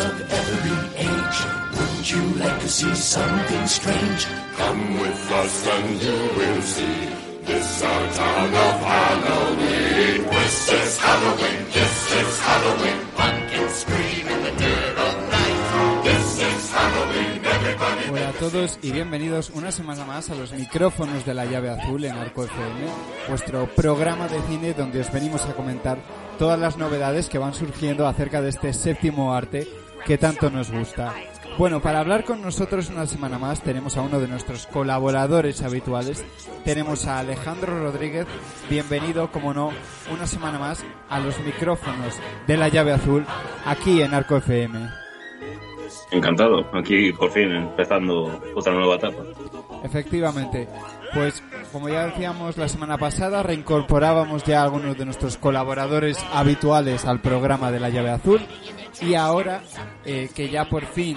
of every age, wouldn't you like to see something strange? Come with us and you will see. This our town of Halloween. This is Halloween. This is Halloween. Pumpkins scream in the dead of night. This is Halloween. Everybody. Hola a todos y bienvenidos una semana más a los micrófonos de la llave azul en Arco FM, vuestro programa de cine donde os venimos a comentar todas las novedades que van surgiendo acerca de este séptimo arte que tanto nos gusta. Bueno, para hablar con nosotros una semana más tenemos a uno de nuestros colaboradores habituales, tenemos a Alejandro Rodríguez, bienvenido, como no, una semana más a los micrófonos de la llave azul aquí en Arco FM. Encantado, aquí por fin empezando otra nueva etapa. Efectivamente. Pues como ya decíamos la semana pasada, reincorporábamos ya a algunos de nuestros colaboradores habituales al programa de la llave azul. Y ahora eh, que ya por fin,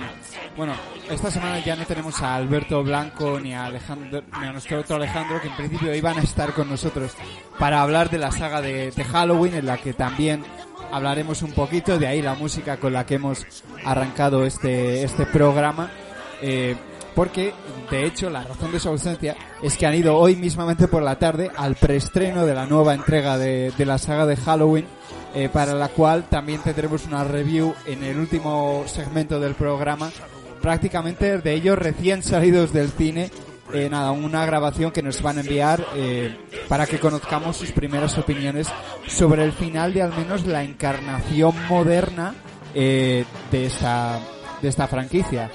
bueno, esta semana ya no tenemos a Alberto Blanco ni a Alejandro, ni a nuestro otro Alejandro, que en principio iban a estar con nosotros para hablar de la saga de, Halloween, en la que también hablaremos un poquito, de ahí la música con la que hemos arrancado este, este programa. Eh, porque, de hecho, la razón de su ausencia es que han ido hoy mismamente por la tarde al preestreno de la nueva entrega de, de la saga de Halloween, eh, para la cual también tendremos una review en el último segmento del programa, prácticamente de ellos recién salidos del cine. Eh, nada, una grabación que nos van a enviar eh, para que conozcamos sus primeras opiniones sobre el final de al menos la encarnación moderna eh, de esta de esta franquicia.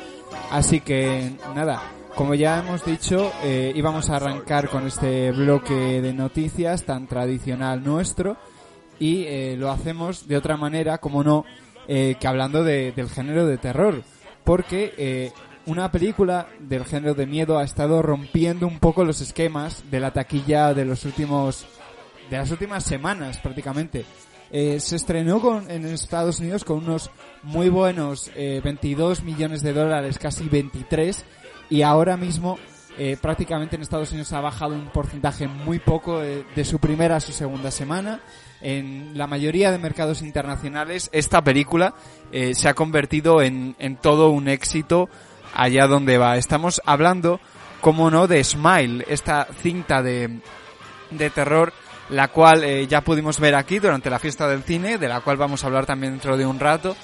Así que nada, como ya hemos dicho, eh, íbamos a arrancar con este bloque de noticias tan tradicional nuestro y eh, lo hacemos de otra manera, como no, eh, que hablando de- del género de terror, porque eh, una película del género de miedo ha estado rompiendo un poco los esquemas de la taquilla de los últimos de las últimas semanas prácticamente. Eh, se estrenó con, en Estados Unidos con unos muy buenos eh, 22 millones de dólares, casi 23, y ahora mismo eh, prácticamente en Estados Unidos ha bajado un porcentaje muy poco eh, de su primera a su segunda semana. En la mayoría de mercados internacionales esta película eh, se ha convertido en, en todo un éxito allá donde va. Estamos hablando, como no, de Smile, esta cinta de, de terror, la cual eh, ya pudimos ver aquí durante la fiesta del cine, de la cual vamos a hablar también dentro de un rato.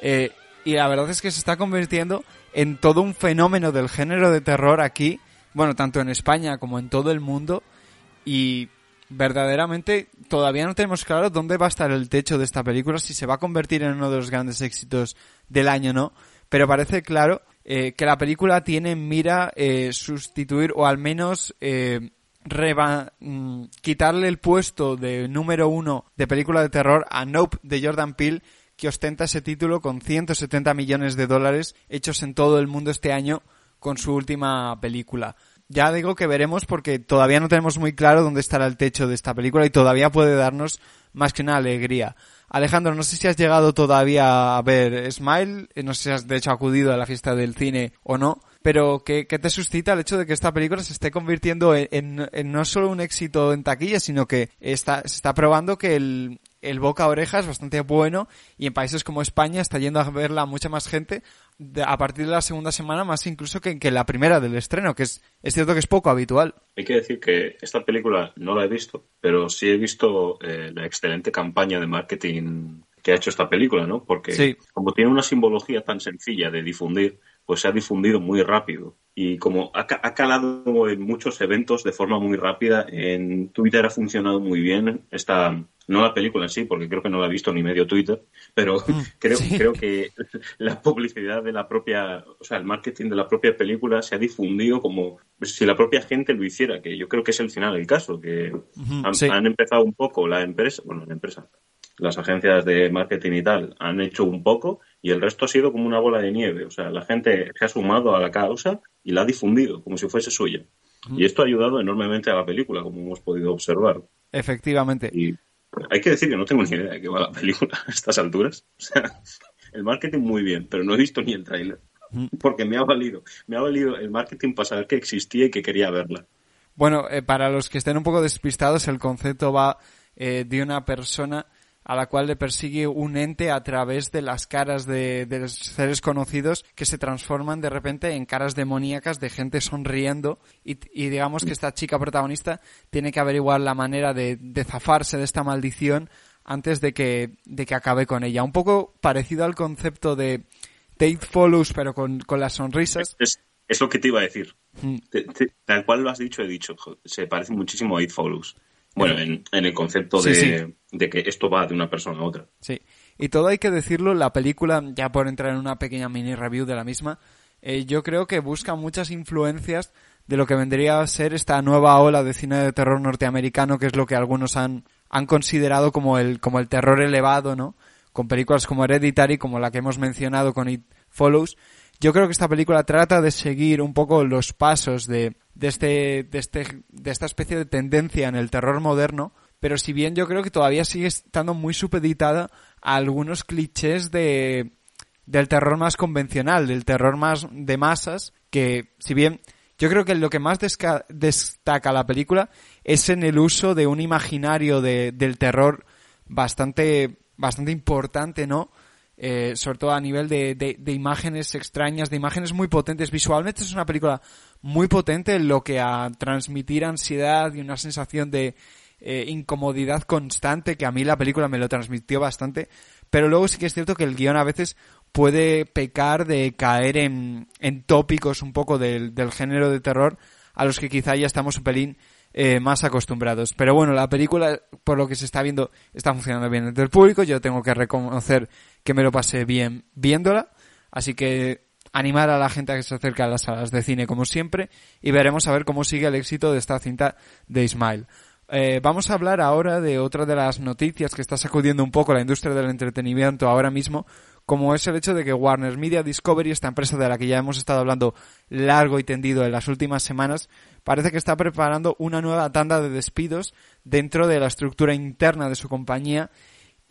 Eh, y la verdad es que se está convirtiendo en todo un fenómeno del género de terror aquí, bueno, tanto en España como en todo el mundo. Y verdaderamente todavía no tenemos claro dónde va a estar el techo de esta película, si se va a convertir en uno de los grandes éxitos del año o no. Pero parece claro eh, que la película tiene en mira eh, sustituir o al menos eh, reba- mm, quitarle el puesto de número uno de película de terror a Nope de Jordan Peele que ostenta ese título con 170 millones de dólares hechos en todo el mundo este año con su última película. Ya digo que veremos porque todavía no tenemos muy claro dónde estará el techo de esta película y todavía puede darnos más que una alegría. Alejandro, no sé si has llegado todavía a ver Smile, eh, no sé si has de hecho acudido a la fiesta del cine o no, pero ¿qué, te suscita el hecho de que esta película se esté convirtiendo en, en- en no solo un éxito en taquilla, sino que está, se está probando que el, el boca a oreja es bastante bueno y en países como España está yendo a verla mucha más gente a partir de la segunda semana más incluso que, que la primera del estreno, que es, es cierto que es poco habitual. Hay que decir que esta película no la he visto, pero sí he visto eh, la excelente campaña de marketing que ha hecho esta película, ¿no? Porque Sí. como tiene una simbología tan sencilla de difundir, pues se ha difundido muy rápido. Y como ha, ha calado en muchos eventos de forma muy rápida, en Twitter ha funcionado muy bien esta no la película en sí, porque creo que no la he visto ni medio Twitter, pero Mm, creo, sí. creo que la publicidad de la propia, o sea, el marketing de la propia película se ha difundido como si la propia gente lo hiciera, que yo creo que es el final del caso, que han, sí. han empezado un poco la empresa, bueno, la empresa, las agencias de marketing y tal han hecho un poco y el resto ha sido como una bola de nieve. O sea, la gente se ha sumado a la causa y la ha difundido como si fuese suya. Y esto ha ayudado enormemente a la película, como hemos podido observar. Efectivamente. Y hay que decir que no tengo ni idea de qué va la película a estas alturas. O sea, el marketing muy bien, pero no he visto ni el tráiler. Porque me ha valido, me ha valido el marketing para saber que existía y que quería verla. Bueno, eh, para los que estén un poco despistados, el concepto va eh, de una persona a la cual le persigue un ente a través de las caras de, de los seres conocidos que se transforman de repente en caras demoníacas de gente sonriendo y, y digamos que esta chica protagonista tiene que averiguar la manera de, de zafarse de esta maldición antes de que, de que acabe con ella. Un poco parecido al concepto de Tate Follows pero con, con las sonrisas. Es, es lo que te iba a decir. Mm. Te- te- tal cual lo has dicho, he dicho. Se parece muchísimo a It Follows. Bueno, en, en el concepto de, sí. de que esto va de una persona a otra. Sí, y todo hay que decirlo, la película, ya por entrar en una pequeña mini review de la misma, eh, yo creo que busca muchas influencias de lo que vendría a ser esta nueva ola de cine de terror norteamericano, que es lo que algunos han, han considerado como el, como el terror elevado, ¿no? Con películas como Hereditary, como la que hemos mencionado con It Follows. Yo creo que esta película trata de seguir un poco los pasos de, de este, de este, de esta especie de tendencia en el terror moderno, pero si bien yo creo que todavía sigue estando muy supeditada a algunos clichés de, del terror más convencional, del terror más de masas, que si bien yo creo que lo que más destaca la película es en el uso de un imaginario de- del terror bastante, bastante importante, ¿no? Eh, sobre todo a nivel de, de- de imágenes extrañas, de imágenes muy potentes. Visualmente es una película muy potente en lo que a transmitir ansiedad y una sensación de eh, incomodidad constante, que a mí la película me lo transmitió bastante. Pero luego sí que es cierto que el guion a veces puede pecar de caer en, en tópicos un poco del, del género de terror a los que quizá ya estamos un pelín eh, más acostumbrados. Pero bueno, la película, por lo que se está viendo, está funcionando bien entre el público. Yo tengo que reconocer que me lo pasé bien viéndola. Así que animar a la gente a que se acerque a las salas de cine como siempre y veremos a ver cómo sigue el éxito de esta cinta de Ismail. Eh, vamos a hablar ahora de otra de las noticias que está sacudiendo un poco la industria del entretenimiento ahora mismo, como es el hecho de que Warner Media Discovery, esta empresa de la que ya hemos estado hablando largo y tendido en las últimas semanas, parece que está preparando una nueva tanda de despidos dentro de la estructura interna de su compañía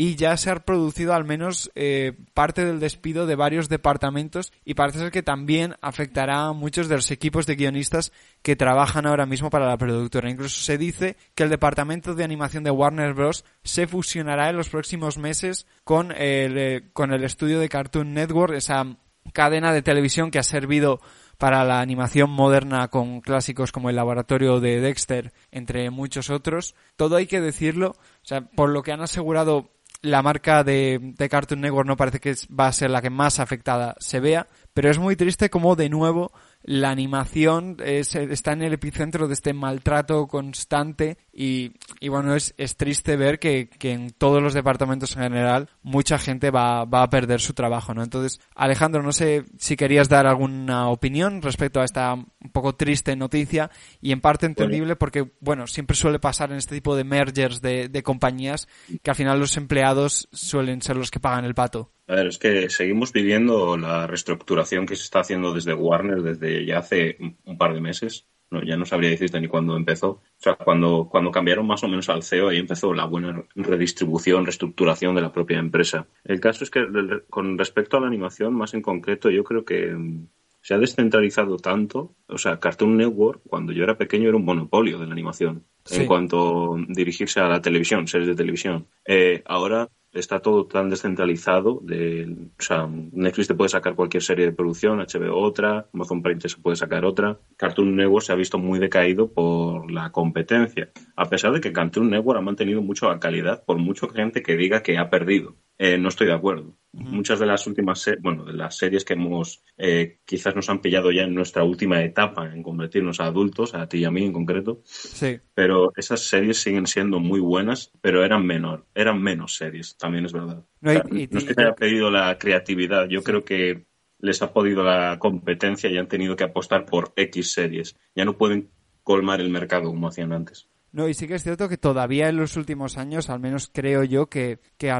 y ya se ha producido al menos eh, parte del despido de varios departamentos y parece ser que también afectará a muchos de los equipos de guionistas que trabajan ahora mismo para la productora. Incluso se dice que el departamento de animación de Warner Bros. se fusionará en los próximos meses con el, eh, con el estudio de Cartoon Network, esa cadena de televisión que ha servido para la animación moderna con clásicos como el laboratorio de Dexter, entre muchos otros. Todo hay que decirlo, o sea, por lo que han asegurado la marca de, de Cartoon Network no parece que va a ser la que más afectada se vea, pero es muy triste como de nuevo la animación es- está en el epicentro de este maltrato constante y, y bueno, es, es triste ver que, que en todos los departamentos en general mucha gente va, va a perder su trabajo, ¿no? Entonces, Alejandro, no sé si querías dar alguna opinión respecto a esta un poco triste noticia y en parte entendible porque, bueno, siempre suele pasar en este tipo de mergers de, de compañías que al final los empleados suelen ser los que pagan el pato. A ver, es que seguimos viviendo la reestructuración que se está haciendo desde Warner desde ya hace un- un par de meses. No, ya no sabría decirte ni cuándo empezó. O sea, cuando, cuando cambiaron más o menos al CEO, ahí empezó la buena redistribución, reestructuración de la propia empresa. El caso es que con respecto a la animación, más en concreto, yo creo que mm, se ha descentralizado tanto. O sea, Cartoon Network, cuando yo era pequeño, era un monopolio de la animación. Sí. En cuanto a dirigirse a la televisión, series de televisión. Eh, ahora está todo tan descentralizado. De, o sea, Netflix te puede sacar cualquier serie de producción, HBO otra, Amazon Prime se puede sacar otra. Cartoon Network se ha visto muy decaído por la competencia. A pesar de que Cartoon Network ha mantenido mucho la calidad, por mucho gente que diga que ha perdido. Eh, no estoy de acuerdo. Muchas de las últimas, bueno, de las series que hemos, eh, quizás nos han pillado ya en nuestra última etapa en convertirnos a adultos, a ti y a mí en concreto, Sí. pero esas series siguen siendo muy buenas, pero eran menor, eran menos series, también es verdad. No, O sea, y- y- no es que se haya pedido la creatividad, yo creo que les ha podido la competencia y han tenido que apostar por X series. Ya no pueden colmar el mercado como hacían antes. No, y sí que es cierto que todavía en los últimos años, al menos creo yo, que, que,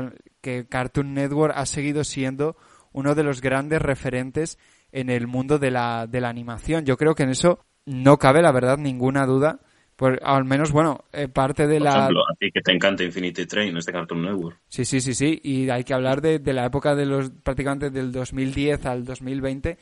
que Cartoon Network ha seguido siendo uno de los grandes referentes en el mundo de la, de la animación. Yo creo que en eso no cabe, la verdad, ninguna duda. Por, al menos, bueno, eh, parte de Por la... ejemplo, a ti que te encanta Infinity Train, este Cartoon Network. Sí, sí, sí, sí. Y hay que hablar de, de la época de los prácticamente del 2010 al 2020,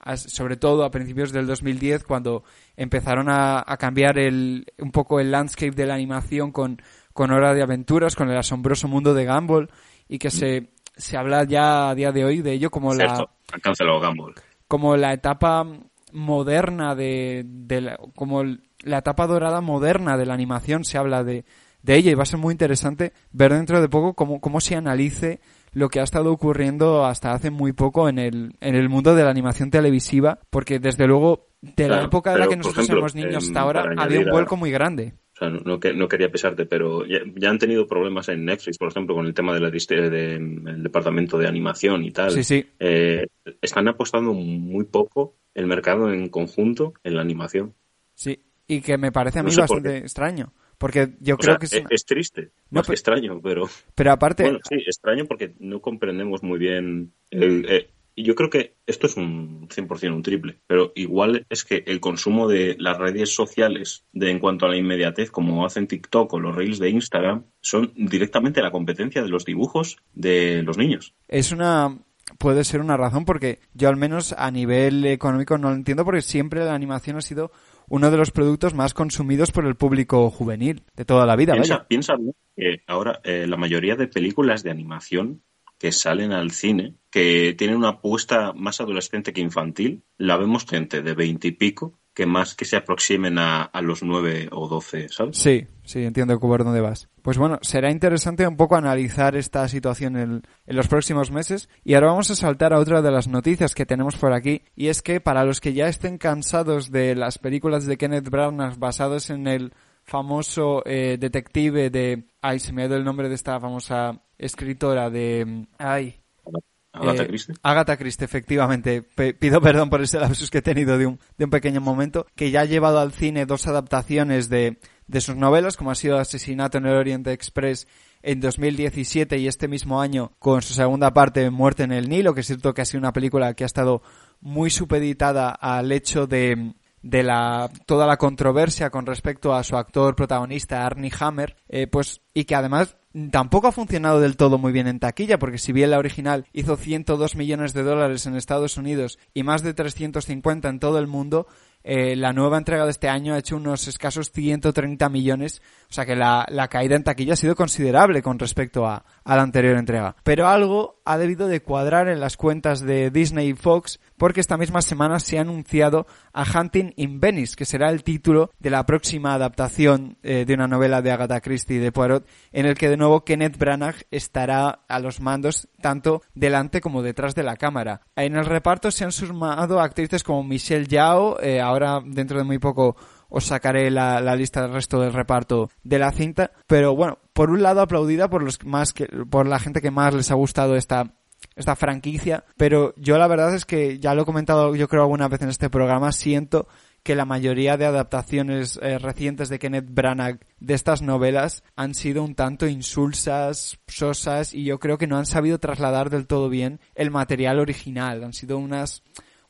as- sobre todo a principios del 2010, cuando empezaron a, a cambiar el, un poco el landscape de la animación con, con Hora de Aventuras, con el asombroso mundo de Gumball, y que se, se habla ya a día de hoy de ello como la, han cancelado Gumball. como la etapa moderna de, de la, como la etapa dorada moderna de la animación se habla de, de ella y va a ser muy interesante ver dentro de poco cómo, cómo se analice lo que ha estado ocurriendo hasta hace muy poco en el, en el mundo de la animación televisiva, porque desde luego de la época de la que nosotros ejemplo, éramos niños hasta ahora había un a- vuelco muy grande. Sea, no, no que- no quería pesarte, pero ya, ya han tenido problemas en Netflix, por ejemplo, con el tema de la dist- de- del departamento de animación y tal. Sí, sí. Eh, están apostando muy poco el mercado en conjunto en la animación. Sí, y que me parece a No mí sé bastante extraño, porque yo O creo sea, que es, una- es triste, No, más que extraño, pero pero aparte bueno, sí, extraño porque no comprendemos muy bien el, eh, y yo creo que esto es un 100% un triple, pero igual es que el consumo de las redes sociales de en cuanto a la inmediatez, como hacen TikTok o los reels de Instagram, son directamente la competencia de los dibujos de los niños. es una puede ser una razón porque yo al menos a nivel económico no lo entiendo porque siempre la animación ha sido uno de los productos más consumidos por el público juvenil de toda la vida, Piensa, vaya. que ahora eh, la mayoría de películas de animación que salen al cine, que tienen una apuesta más adolescente que infantil, la vemos gente de veinte y pico que más que se aproximen a, a los nueve o doce, ¿sabes? Sí, sí, entiendo por dónde vas. Pues bueno, será interesante un poco analizar esta situación en, en los próximos meses. Y ahora vamos a saltar a otra de las noticias que tenemos por aquí. Y es que para los que ya estén cansados de las películas de Kenneth Branagh basadas en el famoso eh, detective de... Ay, se me ha ido el nombre de esta famosa escritora de... Ay, Agatha eh, Christie. Agatha Christie, efectivamente. Pido perdón por ese lapsus que he tenido de un, de un pequeño momento. Que ya ha llevado al cine dos adaptaciones de, de sus novelas, como ha sido Asesinato en el Oriente Express en 2017 y este mismo año con su segunda parte Muerte en el Nilo, que es cierto que ha sido una película que ha estado muy supeditada al hecho de de la toda la controversia con respecto a su actor protagonista Arnie Hammer, eh, pues y que además tampoco ha funcionado del todo muy bien en taquilla, porque si bien la original hizo 102 millones de dólares en Estados Unidos y más de 350 en todo el mundo, eh, la nueva entrega de este año ha hecho unos escasos 130 millones, o sea que la, la caída en taquilla ha sido considerable con respecto a, a la anterior entrega. Pero algo ha debido de cuadrar en las cuentas de Disney y Fox, porque esta misma semana se ha anunciado a Hunting in Venice, que será el título de la próxima adaptación eh, de una novela de Agatha Christie de Poirot, en el que de nuevo Kenneth Branagh estará a los mandos tanto delante como detrás de la cámara. En el reparto se han sumado actrices como Michelle Yao, eh, ahora dentro de muy poco os sacaré la, la lista del resto del reparto de la cinta, pero bueno, por un lado aplaudida por los más que, por la gente que más les ha gustado esta esta franquicia, pero yo la verdad es que ya lo he comentado yo creo alguna vez en este programa, siento que la mayoría de adaptaciones eh, recientes de Kenneth Branagh de estas novelas han sido un tanto insulsas, sosas y yo creo que no han sabido trasladar del todo bien el material original. Han sido unas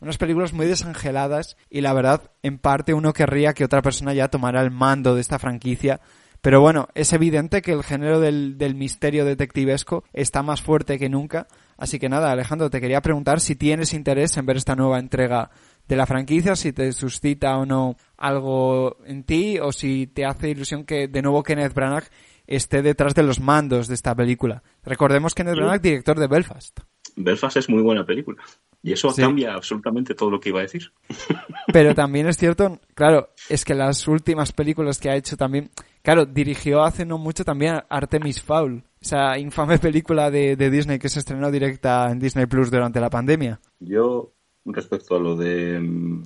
unas películas muy desangeladas y la verdad, en parte uno querría que otra persona ya tomara el mando de esta franquicia. Pero bueno, es evidente que el género del, del misterio detectivesco está más fuerte que nunca. Así que nada, Alejandro, te quería preguntar si tienes interés en ver esta nueva entrega de la franquicia, si te suscita o no algo en ti, o si te hace ilusión que de nuevo Kenneth Branagh esté detrás de los mandos de esta película. Recordemos que Kenneth Branagh, director de Belfast. Belfast es muy buena película. Y eso Sí. cambia absolutamente todo lo que iba a decir. Pero también es cierto, claro, es que las últimas películas que ha hecho también, claro, dirigió hace no mucho también a Artemis Fowl, esa infame película de, de Disney que se estrenó directa en Disney Plus durante la pandemia. Yo, respecto a lo de mm,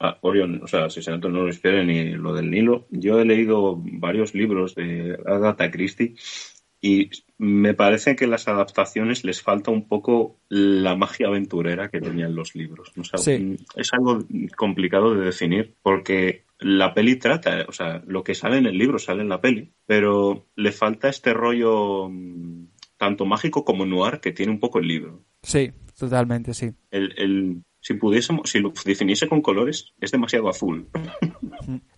a Orion, o sea, Asesinato no lo esperen y lo del Nilo, yo he leído varios libros de Agatha Christie y me parece que las adaptaciones les falta un poco la magia aventurera que tenían los libros. O sea, Sí. Es algo complicado de definir porque la peli trata, o sea, lo que sale en el libro sale en la peli, pero le falta este rollo mm, tanto mágico como noir que tiene un poco el libro. Sí, totalmente, sí. El, el- si pudiésemos, si lo definiese con colores, es demasiado azul.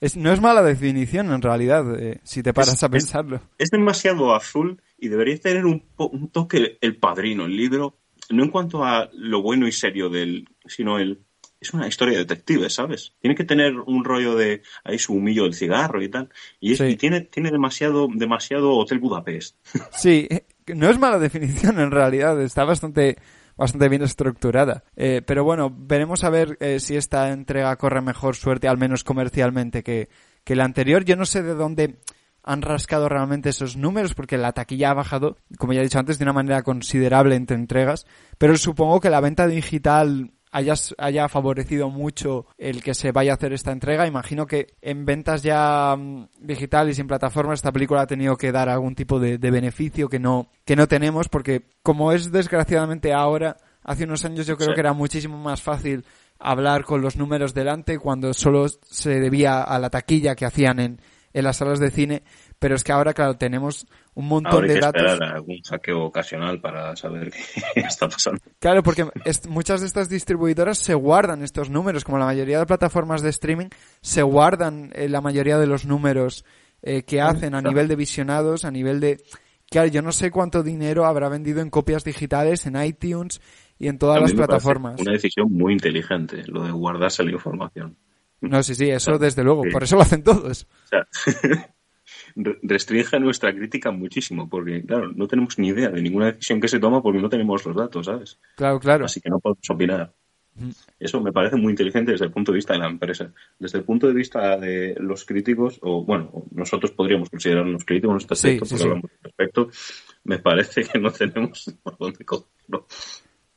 Es- no es mala definición en realidad, eh, si te paras Es- a es- pensarlo. Es demasiado azul y debería tener un, un toque el padrino, el libro, no en cuanto a lo bueno y serio del, sino el es una historia de detectives, ¿sabes? Tiene que tener un rollo de ahí su humillo del cigarro y tal. Y, es- Sí. y tiene, tiene demasiado, demasiado Hotel Budapest. Sí, eh, no es mala definición en realidad, está bastante, bastante bien estructurada. Eh, pero bueno, veremos a ver eh, si esta entrega corre mejor suerte, al menos comercialmente, que, que la anterior. Yo no sé de dónde han rascado realmente esos números, porque la taquilla ha bajado, como ya he dicho antes, de una manera considerable entre entregas, pero supongo que la venta digital haya, haya favorecido mucho el que se vaya a hacer esta entrega. Imagino que en ventas ya mm, digitales y en plataformas esta película ha tenido que dar algún tipo de, de beneficio que no, que no tenemos, porque como es desgraciadamente ahora, hace unos años yo creo Sí. que era muchísimo más fácil hablar con los números delante cuando solo se debía a la taquilla que hacían en, en las salas de cine, pero es que ahora, claro, tenemos un montón Ahora hay de que datos. esperar a algún hackeo ocasional para saber qué está pasando. Claro, porque muchas de estas distribuidoras se guardan estos números, como la mayoría de plataformas de streaming, se guardan eh, la mayoría de los números eh, que hacen a claro. nivel de visionados, a nivel de... Claro, yo no sé cuánto dinero habrá vendido en copias digitales, en iTunes y en todas A mí las plataformas. Una decisión muy inteligente, lo de guardarse la información. No, sí, sí, eso desde luego, Sí. por eso lo hacen todos. O sea, restringe nuestra crítica muchísimo, porque, claro, no tenemos ni idea de ninguna decisión que se toma porque no tenemos los datos, ¿sabes? Claro, claro. Así que no podemos opinar. Eso me parece muy inteligente desde el punto de vista de la empresa. Desde el punto de vista de los críticos, o bueno, nosotros podríamos considerarnos críticos en este Sí, aspecto, sí, porque sí. hablamos al respecto, me parece que no tenemos por dónde cogerlo.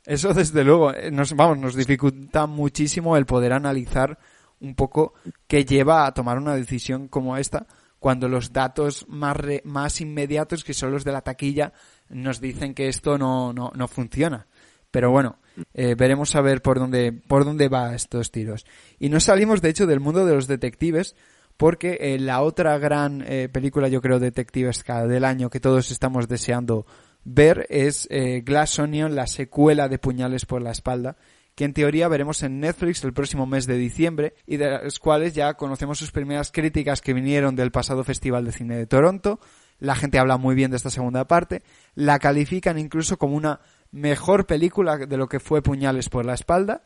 Eso desde luego, eh, nos, vamos, nos dificulta muchísimo el poder analizar un poco qué lleva a tomar una decisión como esta cuando los datos más, re- más inmediatos, que son los de la taquilla, nos dicen que esto no, no, no funciona. Pero bueno, eh, veremos a ver por dónde, por dónde va estos tiros. Y no salimos, de hecho, del mundo de los detectives, porque eh, la otra gran eh, película, yo creo, detectivesca del año que todos estamos deseando ver es Glass Onion, la secuela de Puñales por la espalda, que en teoría veremos en Netflix el próximo mes de diciembre y de las cuales ya conocemos sus primeras críticas que vinieron del pasado Festival de Cine de Toronto. La gente habla muy bien de esta segunda parte, la califican incluso como una mejor película de lo que fue Puñales por la espalda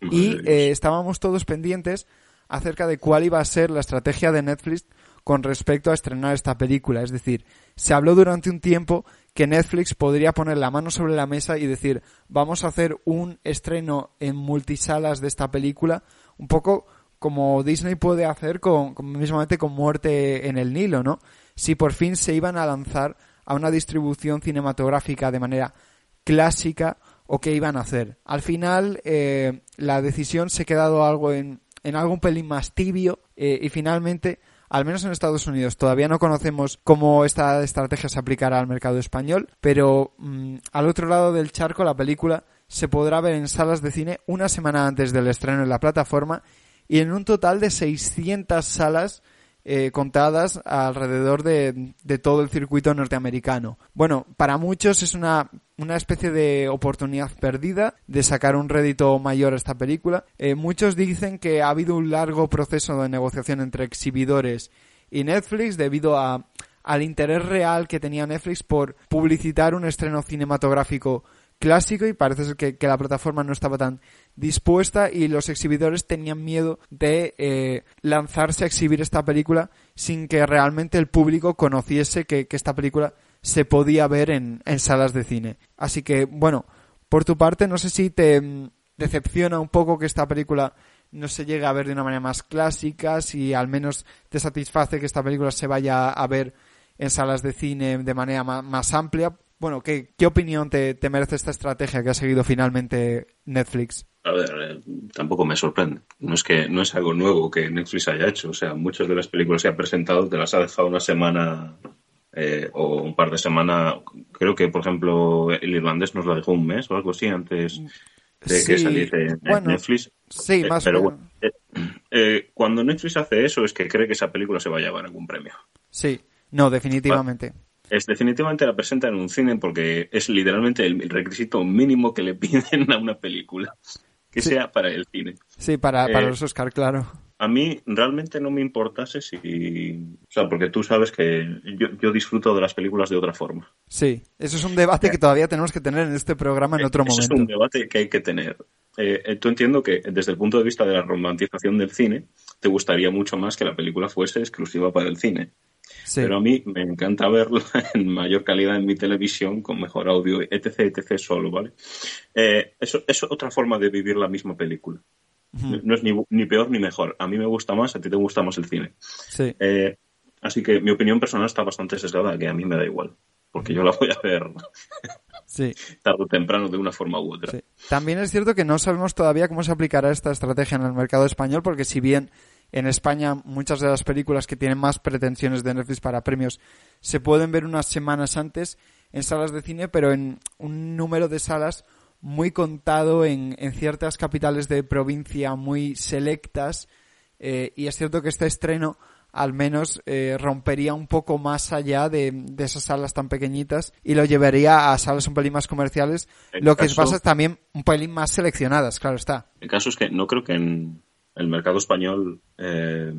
y eh, estábamos todos pendientes acerca de cuál iba a ser la estrategia de Netflix con respecto a estrenar esta película. Es decir, se habló durante un tiempo que Netflix podría poner la mano sobre la mesa y decir, vamos a hacer un estreno en multisalas de esta película, un poco como Disney puede hacer con, mismamente con Muerte en el Nilo, ¿no? Si por fin se iban a lanzar a una distribución cinematográfica de manera clásica o qué iban a hacer. Al final, eh, la decisión se ha quedado algo en, en algo un pelín más tibio eh, y finalmente, al menos en Estados Unidos, todavía no conocemos cómo esta estrategia se aplicará al mercado español, pero mm, al otro lado del charco la película se podrá ver en salas de cine una semana antes del estreno en la plataforma y en un total de 600 salas eh, contadas alrededor de, todo el circuito norteamericano. Bueno, para muchos es una, una especie de oportunidad perdida de sacar un rédito mayor a esta película. Eh, muchos dicen que ha habido un largo proceso de negociación entre exhibidores y Netflix debido al interés real que tenía Netflix por publicitar un estreno cinematográfico clásico y parece que, que la plataforma no estaba tan dispuesta y los exhibidores tenían miedo de eh, lanzarse a exhibir esta película sin que realmente el público conociese que, que esta película se podía ver en, en salas de cine. Así que, bueno, por tu parte, no sé si te mm, decepciona un poco que esta película no se llegue a ver de una manera más clásica, si al menos te satisface que esta película se vaya a ver en salas de cine de manera ma- más, amplia. Bueno, ¿qué, qué opinión te, te merece esta estrategia que ha seguido finalmente Netflix? A ver, eh, tampoco me sorprende. No es que no es algo nuevo que Netflix haya hecho. O sea, muchas de las películas que ha presentado te las ha dejado una semana eh, o un par de semanas. Creo que, por ejemplo, el irlandés nos la dejó un mes o algo así antes de Sí, que saliese bueno, Netflix. sí, Eh, más o pero menos. bueno, eh, eh, cuando Netflix hace eso es que cree que esa película se va a llevar algún premio. Sí, no, definitivamente. Es definitivamente la presenta en un cine porque es literalmente el, requisito mínimo que le piden a una película que Sí. sea para el cine. Sí, para, para Eh, los Oscar, claro. A mí realmente no me importase si... O sea, porque tú sabes que yo, yo disfruto de las películas de otra forma. Sí, eso es un debate que todavía tenemos que tener en este programa en otro Ese momento. es un debate que hay que tener. Eh, eh, tú entiendo que desde el punto de vista de la romantización del cine, te gustaría mucho más que la película fuese exclusiva para el cine. Sí, Pero a mí me encanta verla en mayor calidad en mi televisión, con mejor audio, etc, etc, solo, ¿vale? Eh, eso es otra forma de vivir la misma película. No- No es ni, ni peor ni mejor. A mí me gusta más, a ti te gusta más el cine. sí. Eh, así que mi opinión personal está bastante sesgada, que a mí me da igual. Porque yo la voy a ver sí. tarde o temprano de una forma u otra. Sí. También es cierto que no sabemos todavía cómo se aplicará esta estrategia en el mercado español, porque si bien en España muchas de las películas que tienen más pretensiones de Netflix para premios se pueden ver unas semanas antes en salas de cine, pero en un número de salas muy contado en, en ciertas capitales de provincia muy selectas. eh, y es cierto que este estreno al menos eh, rompería un poco más allá de, de esas salas tan pequeñitas y lo llevaría a salas un pelín más comerciales, lo que pasa es también un pelín más seleccionadas, claro está. El caso es que no creo que en el mercado español, eh,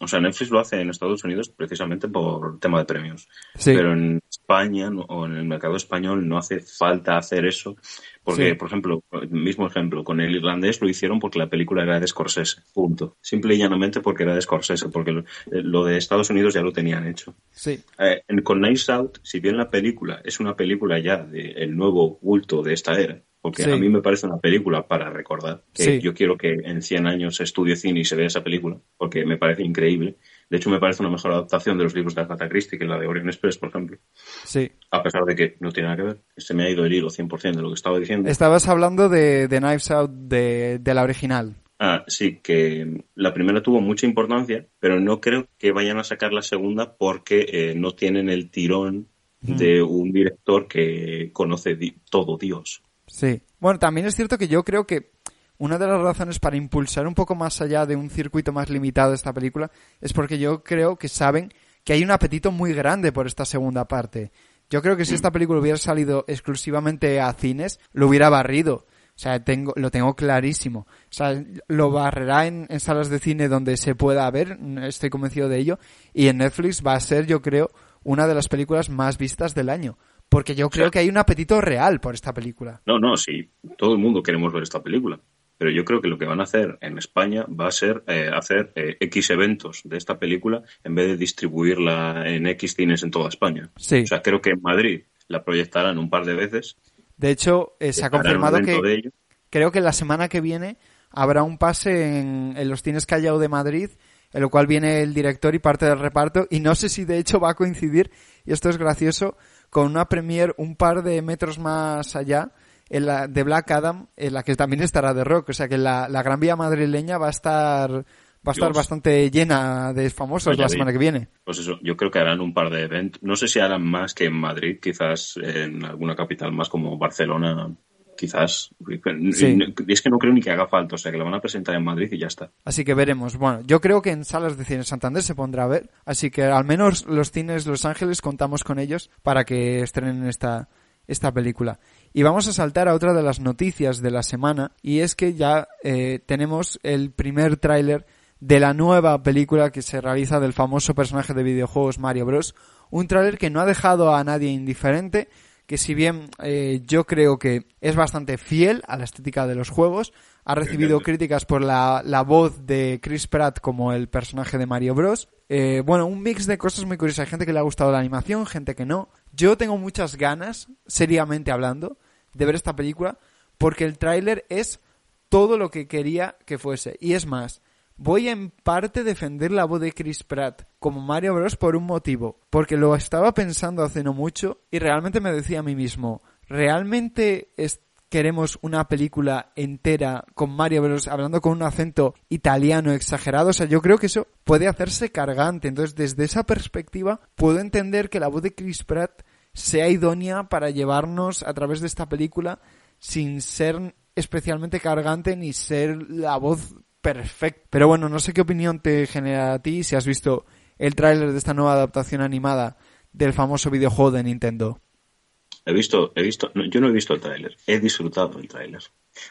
o sea, Netflix lo hace en Estados Unidos precisamente por tema de premios. Sí. Pero en España no- o en el mercado español no hace falta hacer eso. Porque, Sí. por ejemplo, el mismo ejemplo, con el irlandés lo hicieron porque la película era de Scorsese. Punto. Simple y llanamente porque era de Scorsese. Porque lo, eh, lo de Estados Unidos ya lo tenían hecho. Sí, Eh, con Nice Out, si bien la película es una película ya del nuevo culto de esta era, porque Sí. a mí me parece una película para recordar, que Sí. yo quiero que en 100 años se estudie cine y se vea esa película, porque me parece increíble. De hecho, me parece una mejor adaptación de los libros de Agatha Christie que la de Orient Express, por ejemplo. sí. A pesar de que no tiene nada que ver. Se me ha ido el hilo 100% de lo que estaba diciendo. Estabas hablando de, de Knives Out de, de la original. Ah, sí, que la primera tuvo mucha importancia, pero no creo que vayan a sacar la segunda porque eh, no tienen el tirón de un director que conoce di- todo Dios. Sí. Bueno, también es cierto que yo creo que una de las razones para impulsar un poco más allá de un circuito más limitado esta película es porque yo creo que saben que hay un apetito muy grande por esta segunda parte. Yo creo que si esta película hubiera salido exclusivamente a cines, lo hubiera barrido. O sea, tengo, lo tengo clarísimo. O sea, lo barrerá en, en salas de cine donde se pueda ver, estoy convencido de ello. Y en Netflix va a ser, yo creo, una de las películas más vistas del año. Porque yo creo que hay un apetito real por esta película. No, no, sí, todo el mundo queremos ver esta película. Pero yo creo que lo que van a hacer en España va a ser eh, hacer eh, X eventos de esta película en vez de distribuirla en X cines en toda España. Sí. O sea, creo que en Madrid la proyectarán un par de veces. De hecho, eh, se ha confirmado que creo que la semana que viene habrá un pase en, en los cines Callao de Madrid, en lo cual viene el director y parte del reparto, y no sé si de hecho va a coincidir, y esto es gracioso, con una premier un par de metros más allá, en la, de Black Adam, en la que también estará de rock, o sea que la, la Gran Vía madrileña va a estar, va a estar Dios. bastante llena de famosos Vaya la semana que viene. Pues eso, yo creo que harán un par de eventos. No sé si harán más que en Madrid, quizás en alguna capital más como Barcelona, quizás. Sí. Es que no creo ni que haga falta, o sea, que la van a presentar en Madrid y ya está. Así que veremos. Bueno, yo creo que en salas de cine Santander se pondrá a ver. Así que al menos los cines Los Ángeles contamos con ellos para que estrenen esta, esta película. Y vamos a saltar a otra de las noticias de la semana. Y es que ya eh, tenemos el primer tráiler de la nueva película que se realiza del famoso personaje de videojuegos Mario Bros. Un tráiler que no ha dejado a nadie indiferente, que si bien eh, yo creo que es bastante fiel a la estética de los juegos, ha recibido críticas por la, la voz de Chris Pratt como el personaje de Mario Bros. Eh, bueno, un mix de cosas muy curiosas. Hay gente que le ha gustado la animación, gente que no. Yo tengo muchas ganas, seriamente hablando, de ver esta película, porque el tráiler es todo lo que quería que fuese. Y es más, voy a en parte defender la voz de Chris Pratt como Mario Bros por un motivo, porque lo estaba pensando hace no mucho y realmente me decía a mí mismo, ¿realmente queremos una película entera con Mario Bros hablando con un acento italiano exagerado? O sea, yo creo que eso puede hacerse cargante. Entonces, desde esa perspectiva, puedo entender que la voz de Chris Pratt sea idónea para llevarnos a través de esta película sin ser especialmente cargante ni ser la voz perfecta. Pero bueno, no sé qué opinión te genera a ti si has visto el tráiler de esta nueva adaptación animada del famoso videojuego de Nintendo. He visto, he visto, yo no he visto el tráiler, he disfrutado el tráiler.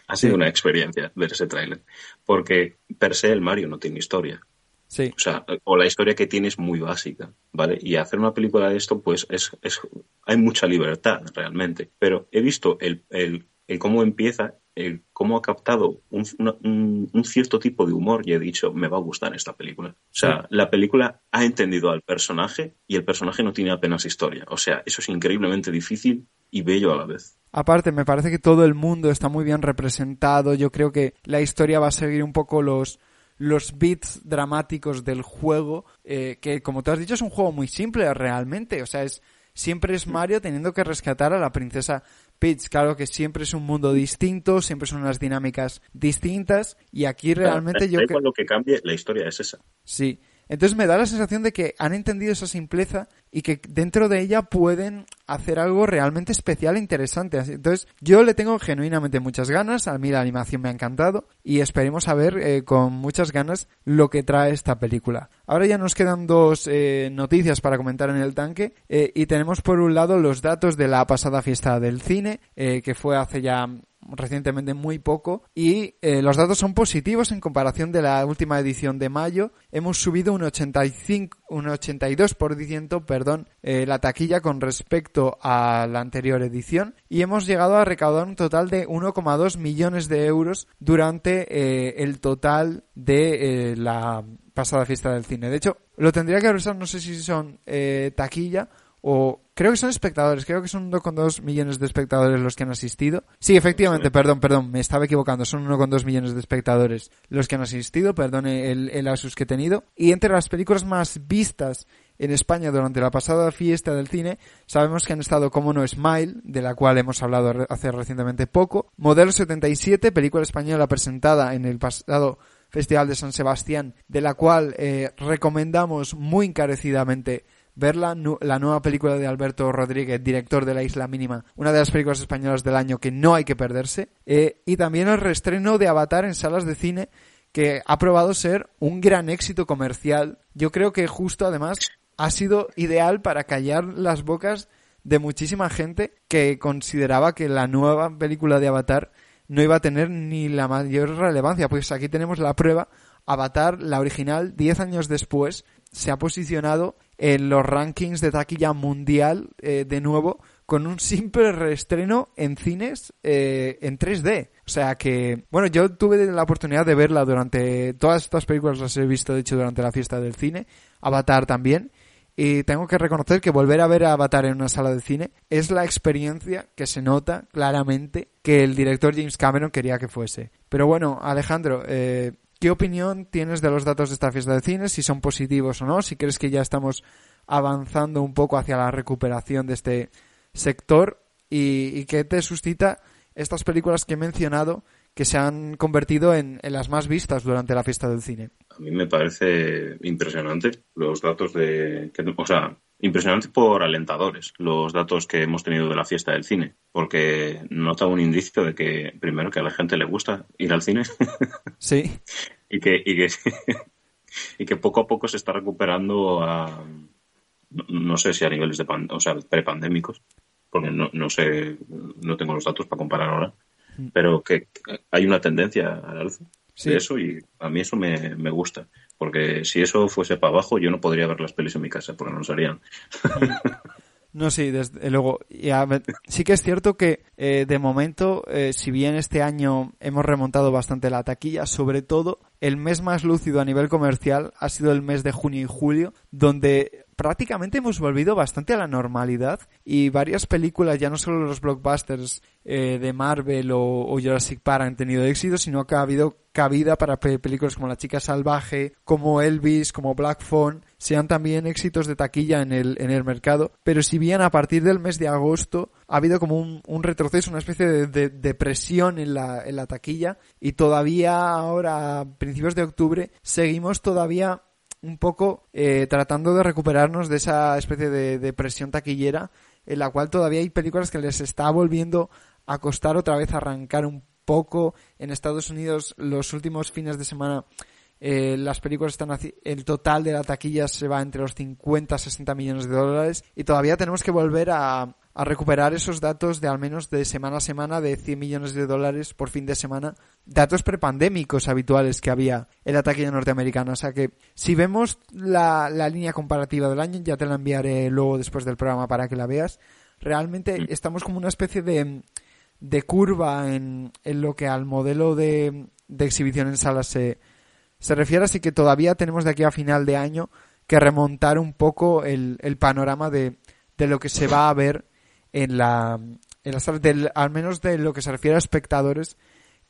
Ha sido una experiencia ver ese tráiler, porque per se el Mario no tiene historia. Sí. O sea, o la historia que tiene es muy básica, ¿vale? Y hacer una película de esto, pues es, es hay mucha libertad realmente. Pero he visto el, el, el cómo empieza el cómo ha captado un, un, cierto tipo de humor y he dicho, me va a gustar esta película. O sea, la película ha entendido al personaje y el personaje no tiene apenas historia. O sea, eso es increíblemente difícil y bello a la vez. Aparte, me parece que todo el mundo está muy bien representado. Yo creo que la historia va a seguir un poco los los beats dramáticos del juego, eh, que como te has dicho es un juego muy simple realmente, o sea, es siempre es Mario teniendo que rescatar a la princesa Peach, claro que siempre es un mundo distinto, siempre son unas dinámicas distintas y aquí realmente yo creo... lo que cambie, la historia es esa. Sí, entonces me da la sensación de que han entendido esa simpleza y que dentro de ella pueden hacer algo realmente especial e interesante. Entonces yo le tengo genuinamente muchas ganas, a mí la animación me ha encantado y esperemos a ver eh, con muchas ganas lo que trae esta película. Ahora ya nos quedan dos eh, noticias para comentar en el tanque eh, y tenemos por un lado los datos de la pasada fiesta del cine que fue hace ya recientemente muy poco y eh, los datos son positivos en comparación de la última edición de mayo. Hemos subido un 85, un 82% perdón, eh, la taquilla con respecto a la anterior edición y hemos llegado a recaudar un total de 1,2 millones de euros durante eh, el total de la pasada fiesta del cine. De hecho, lo tendría que revisar, no sé si son taquilla o creo que son espectadores, creo que son 1,2 millones de espectadores los que han asistido. Sí, efectivamente, perdón, perdón, me estaba equivocando, son 1,2 millones de espectadores los que han asistido, perdone el, el asus que he tenido. Y entre las películas más vistas en España durante la pasada fiesta del cine, sabemos que han estado como no Smile, de la cual hemos hablado hace recientemente poco, Modelo 77, película española presentada en el pasado Festival de San Sebastián, de la cual eh, recomendamos muy encarecidamente ver la, nueva película de Alberto Rodríguez, director de La Isla Mínima, una de las películas españolas del año que no hay que perderse, eh, y también el reestreno de Avatar en salas de cine, que ha probado ser un gran éxito comercial. Yo creo que justo además ha sido ideal para callar las bocas de muchísima gente que consideraba que la nueva película de Avatar no iba a tener ni la mayor relevancia. Pues aquí tenemos la prueba. Avatar, la original, 10 años después, se ha posicionado en los rankings de taquilla mundial eh, de nuevo con un simple reestreno en cines eh, en 3D. O sea que, bueno, yo tuve la oportunidad de verla durante todas estas películas las he visto de hecho durante la fiesta del cine, Avatar también. Y tengo que reconocer que volver a ver a Avatar en una sala de cine es la experiencia que se nota claramente que el director James Cameron quería que fuese. Pero bueno, Alejandro, eh, ¿Qué opinión tienes de los datos de esta fiesta de cine? Si son positivos o no, si crees que ya estamos avanzando un poco hacia la recuperación de este sector y, qué te suscita estas películas que he mencionado que se han convertido en, las más vistas durante la fiesta del cine. A mí me parece impresionante los datos de, o sea, impresionante por alentadores los datos que hemos tenido de la fiesta del cine, porque nota un indicio de que, primero, que a la gente le gusta ir al cine. Sí. y, que, y, que, y que poco a poco se está recuperando a, no, sé si a niveles de o sea, prepandémicos, porque no, no sé, no tengo los datos para comparar ahora, mm. pero que hay una tendencia al alza de eso y a mí eso me, me gusta. Porque si eso fuese para abajo, yo no podría ver las pelis en mi casa, porque no nos harían. No, sí, desde luego. sí que es cierto que eh, de momento, eh, si bien este año hemos remontado bastante la taquilla, sobre todo el mes más lúcido a nivel comercial ha sido el mes de junio y julio, donde prácticamente hemos volvido bastante a la normalidad y varias películas, ya no solo los blockbusters eh, de Marvel o, Jurassic Park han tenido éxito, sino que ha habido cabida para pe- películas como La chica salvaje, como Elvis, como Black Phone, sean también éxitos de taquilla en el, en el mercado. Pero si bien a partir del mes de agosto ha habido como un, un retroceso, una especie de, de- de presión en la, en la taquilla y todavía ahora, a principios de octubre, seguimos todavía un poco eh, tratando de recuperarnos de esa especie de, de presión taquillera en la cual todavía hay películas que les está volviendo a costar otra vez arrancar un poco. En Estados Unidos los últimos fines de semana eh, las películas están el total de la taquilla se va entre los 50 a 60 millones de dólares y todavía tenemos que volver a, a recuperar esos datos de al menos de semana a semana de 100 millones de dólares por fin de semana, datos prepandémicos habituales que había en la taquilla norteamericana. O sea que si vemos la, la línea comparativa del año, ya te la enviaré luego después del programa para que la veas, realmente estamos como una especie de, de curva en, en lo que al modelo de, de exhibición en salas se, se refiere, así que todavía tenemos de aquí a final de año que remontar un poco el, el panorama de, de lo que se va a ver en la en las salas del, al menos de lo que se refiere a espectadores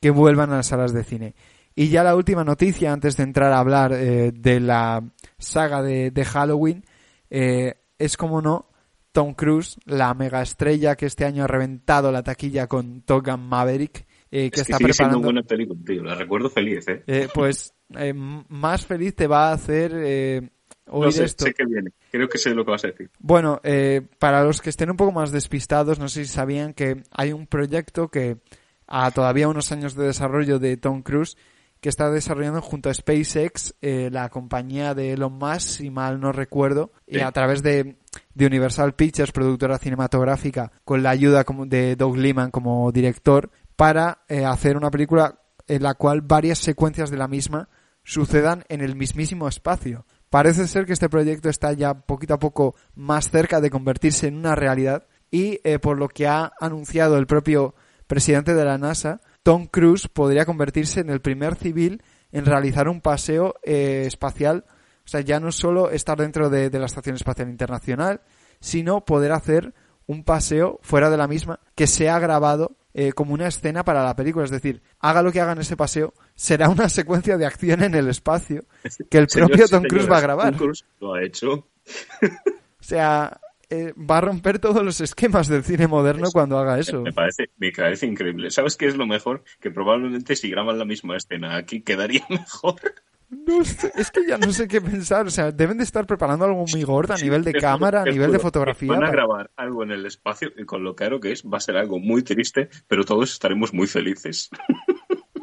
que vuelvan a las salas de cine. Y ya la última noticia antes de entrar a hablar eh, de la saga de, de Halloween eh, es como no Tom Cruise, la mega estrella que este año ha reventado la taquilla con Top Gun Maverick, eh, que es que está sigue siendo preparando. buena película, tío. La recuerdo feliz, ¿eh? Eh, pues eh, más feliz te va a hacer eh, oír No sé, esto. sé que viene. Creo que sé lo que vas a decir. Bueno, eh, para los que estén un poco más despistados, no sé si sabían que hay un proyecto que a todavía unos años de desarrollo de Tom Cruise que está desarrollando junto a SpaceX, eh, la compañía de Elon Musk, si mal no recuerdo, y a través de, de Universal Pictures, productora cinematográfica, con la ayuda como de Doug Liman como director, para eh, hacer una película en la cual varias secuencias de la misma sucedan en el mismísimo espacio. Parece ser que este proyecto está ya poquito a poco más cerca de convertirse en una realidad y eh, por lo que ha anunciado el propio presidente de la NASA, Tom Cruise podría convertirse en el primer civil en realizar un paseo eh, espacial, o sea, ya no solo estar dentro de, de la Estación Espacial Internacional, sino poder hacer un paseo fuera de la misma que sea grabado eh, como una escena para la película. Es decir, haga lo que haga en ese paseo, será una secuencia de acción en el espacio que el propio Tom Cruise va a grabar. Tom Cruise lo ha hecho. O sea, eh, va a romper todos los esquemas del cine moderno cuando haga eso. Me parece, me parece increíble. ¿Sabes qué es lo mejor? Que probablemente si graban la misma escena aquí quedaría mejor. No sé, es que ya no sé qué pensar. O sea, deben de estar preparando algo muy gordo a nivel de cámara, a juro, nivel de fotografía. Van a grabar algo en el espacio y con lo caro que es va a ser algo muy triste, pero todos estaremos muy felices.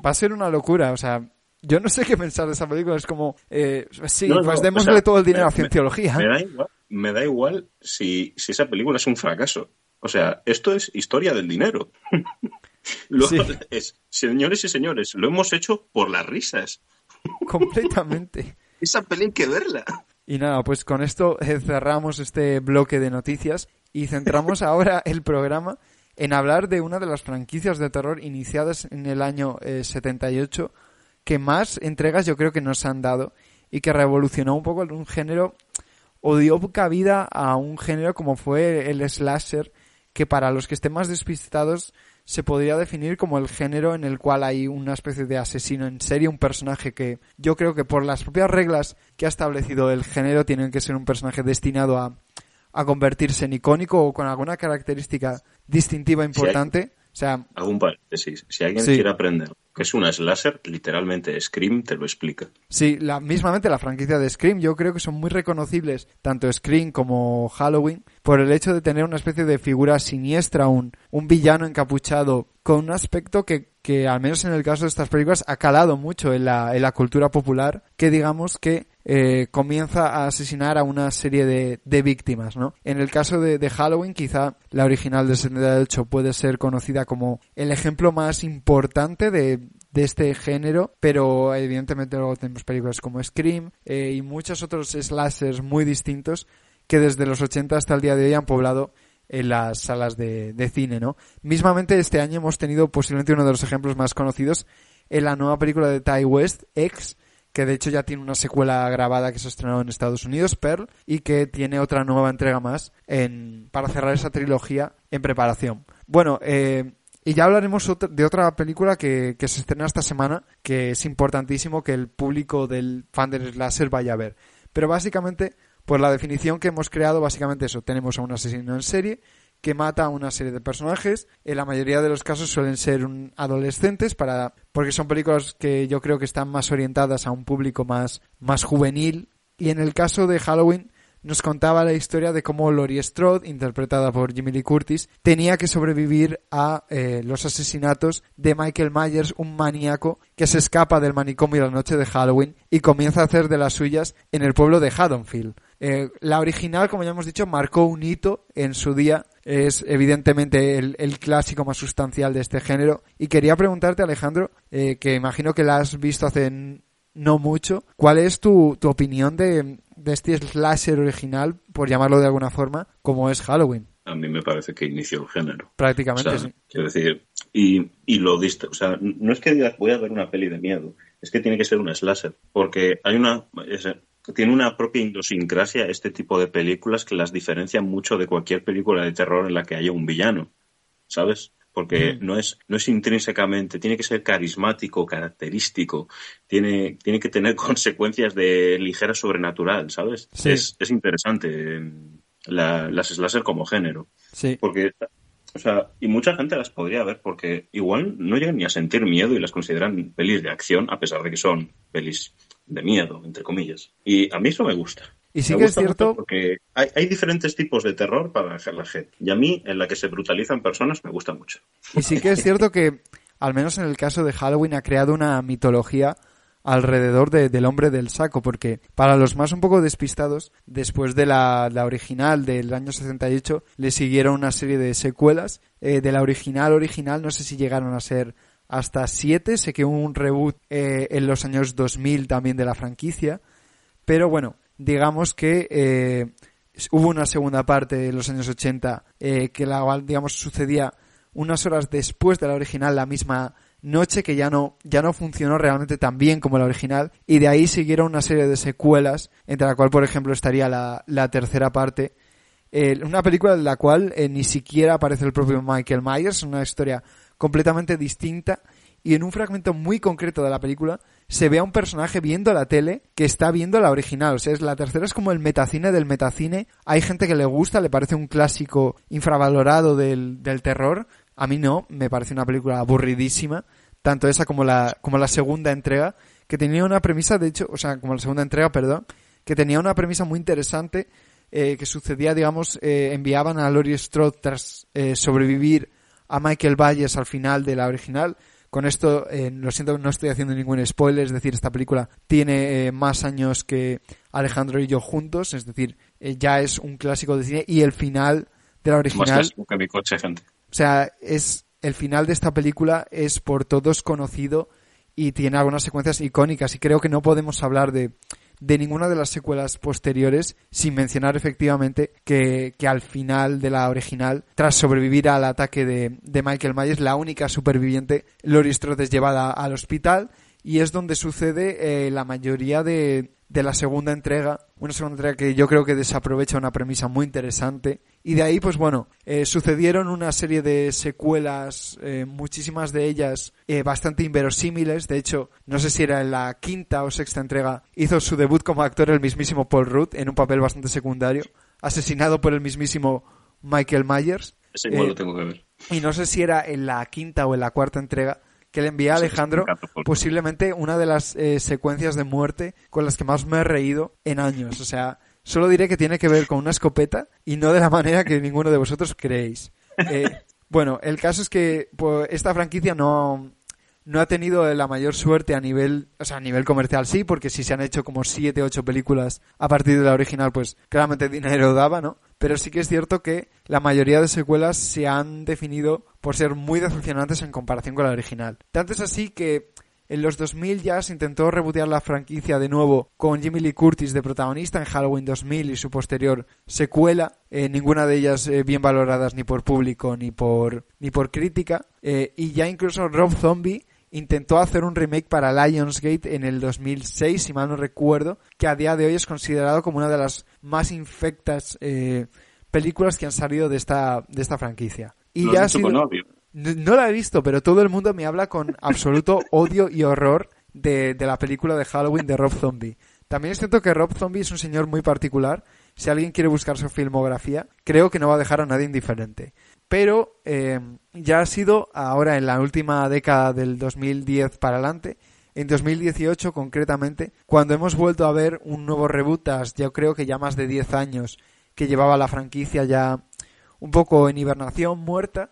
Va a ser una locura. O sea, yo no sé qué pensar de esa película. Es como, eh, sí, No, no, pues o démosle sea, todo el dinero me- a cienciología. Me da igual, me da igual si, si esa película es un fracaso. O sea, esto es historia del dinero. Lo- Sí. es, señores y señores, lo hemos hecho por las risas. Completamente. Esa peli hay que verla. Y nada, pues con esto eh, cerramos este bloque de noticias y centramos ahora el programa en hablar de una de las franquicias de terror iniciadas en el año eh, 78 que más entregas yo creo que nos han dado y que revolucionó un poco un género o dio cabida a un género como fue el slasher que para los que estén más despistados se podría definir como el género en el cual hay una especie de asesino en serie, un personaje que yo creo que por las propias reglas que ha establecido el género tienen que ser un personaje destinado a, a convertirse en icónico o con alguna característica distintiva importante. O sea, paréntesis. Si alguien Sí. quiere aprender que es una slasher, literalmente Scream te lo explica. Sí, la, mismamente la franquicia de Scream, yo creo que son muy reconocibles, tanto Scream como Halloween, por el hecho de tener una especie de figura siniestra, un, un villano encapuchado, con un aspecto que, que, al menos en el caso de estas películas, ha calado mucho en la, en la cultura popular, que digamos que eh, comienza a asesinar a una serie de, de víctimas, ¿no? En el caso de, de Halloween, quizá la original del 78 puede ser conocida como el ejemplo más importante de, de este género, pero evidentemente luego tenemos películas como Scream eh, y muchos otros slashers muy distintos que desde los 80 hasta el día de hoy han poblado en las salas de, de cine, ¿no? Mismamente este año hemos tenido posiblemente uno de los ejemplos más conocidos en la nueva película de Ty West, X, que de hecho ya tiene una secuela grabada que se estrenó en Estados Unidos, Pearl, y que tiene otra nueva entrega más en, para cerrar esa trilogía en preparación. Bueno, eh, Y ya hablaremos de otra película que, que se estrena esta semana, que es importantísimo que el público del fan del vaya a ver. Pero básicamente, por la definición que hemos creado, básicamente eso, tenemos a un asesino en serie que mata a una serie de personajes. En la mayoría de los casos suelen ser un- adolescentes para porque son películas que yo creo que están más orientadas a un público más más juvenil. Y en el caso de Halloween nos contaba la historia de cómo Laurie Strode, interpretada por Jimmy Lee Curtis, tenía que sobrevivir a eh, los asesinatos de Michael Myers, un maníaco que se escapa del manicomio la noche de Halloween y comienza a hacer de las suyas en el pueblo de Haddonfield. Eh, la original, como ya hemos dicho, marcó un hito en su día. Es evidentemente el, el clásico más sustancial de este género. Y quería preguntarte, Alejandro, eh, que imagino que la has visto hace no mucho, ¿cuál es tu, tu opinión de, de este slasher original, por llamarlo de alguna forma, como es Halloween? A mí me parece que inició el género. Prácticamente, O sea, sí. Quiero decir, y, y lo dist o sea, no es que digas voy a ver una peli de miedo, es que tiene que ser un slasher, porque hay una, es- tiene una propia idiosincrasia este tipo de películas que las diferencian mucho de cualquier película de terror en la que haya un villano, ¿sabes? Porque no es, no es intrínsecamente, tiene que ser carismático, característico, tiene, tiene que tener consecuencias de ligera sobrenatural, ¿sabes? Sí. Es, es interesante la- las slasher como género. Sí. Porque, o sea, y mucha gente las podría ver porque igual no llegan ni a sentir miedo y las consideran pelis de acción, a pesar de que son pelis de miedo, entre comillas. Y a mí eso me gusta. Y sí Me que es cierto, Porque hay, hay diferentes tipos de terror para la gente. Y a mí, en la que se brutalizan personas, me gusta mucho. y sí que es cierto que, al menos en el caso de Halloween, ha creado una mitología alrededor de- del hombre del saco, porque para los más un poco despistados, después de la, la original del año 68, le siguieron una serie de secuelas. Eh, de la original original, no sé si llegaron a ser hasta siete, sé que hubo un reboot eh, en los años 2000 también de la franquicia, pero bueno, digamos que eh, hubo una segunda parte en los años 80 eh, que la digamos, sucedía unas horas después de la original, la misma noche que ya no, ya no funcionó realmente tan bien como la original y de ahí siguieron una serie de secuelas, entre la cual, por ejemplo, estaría la, la tercera parte, eh, una película en la cual eh, ni siquiera aparece el propio Michael Myers, una historia completamente distinta y en un fragmento muy concreto de la película se ve a un personaje viendo la tele que está viendo la original. O sea, es, la tercera es como el metacine del metacine. Hay gente que le gusta, le parece un clásico infravalorado del, del terror. A mí no, me parece una película aburridísima. Tanto esa como la, como la segunda entrega, que tenía una premisa, de hecho, o sea, como la segunda entrega, perdón, que tenía una premisa muy interesante, eh, que sucedía, digamos, eh, enviaban a Laurie Strode tras eh, sobrevivir a Michael Bayes al final de la original. Con esto, eh, lo siento, no estoy haciendo ningún spoiler, es decir, esta película tiene eh, más años que Alejandro y yo juntos, es decir, eh, ya es un clásico de cine y el final de la Más original, clásico que mi coche, gente. o sea, es el final de esta película es por todos conocido y tiene algunas secuencias icónicas y creo que no podemos hablar de de ninguna de las secuelas posteriores sin mencionar efectivamente que, que al final de la original, tras sobrevivir al ataque de, de Michael Myers, la única superviviente, Laurie Strode es llevada al hospital y es donde sucede eh, la mayoría de, de la segunda entrega, una segunda entrega que yo creo que desaprovecha una premisa muy interesante y de ahí pues bueno, eh, sucedieron una serie de secuelas, eh, muchísimas de ellas eh, bastante inverosímiles, de hecho no sé si era en la quinta o sexta entrega, hizo su debut como actor el mismísimo Paul Rudd en un papel bastante secundario, asesinado por el mismísimo Michael Myers. Ese igual lo tengo que ver. y no sé si era en la quinta o en la cuarta entrega que le envié a Alejandro posiblemente una de las eh, secuencias de muerte con las que más me he reído en años. O sea, solo diré que tiene que ver con una escopeta y no de la manera que ninguno de vosotros creéis. Eh, bueno, el caso es que pues, esta franquicia no, no ha tenido la mayor suerte a nivel, o sea, a nivel comercial sí, porque si se han hecho como siete, ocho películas a partir de la original, pues claramente dinero daba, ¿no? Pero sí que es cierto que la mayoría de secuelas se han definido por ser muy decepcionantes en comparación con la original. Tanto es así que en los 2000 ya se intentó rebotear la franquicia de nuevo con Jimmy Lee Curtis de protagonista en Halloween 2000 y su posterior secuela, eh, ninguna de ellas eh, bien valoradas ni por público ni por ni por crítica, eh, y ya incluso Rob Zombie intentó hacer un remake para Lionsgate en el 2006, si mal no recuerdo, que a día de hoy es considerado como una de las más infectas eh, películas que han salido de esta de esta franquicia. Y Lo ya ha has dicho sido con odio. No, no la he visto, pero todo el mundo me habla con absoluto odio y horror de, de la película de Halloween de Rob Zombie. También es cierto que Rob Zombie es un señor muy particular. Si alguien quiere buscar su filmografía, creo que no va a dejar a nadie indiferente. Pero eh, ya ha sido ahora en la última década del 2010 para adelante, en 2018 concretamente, cuando hemos vuelto a ver un nuevo reboot, tras yo creo que ya más de 10 años que llevaba la franquicia ya un poco en hibernación, muerta,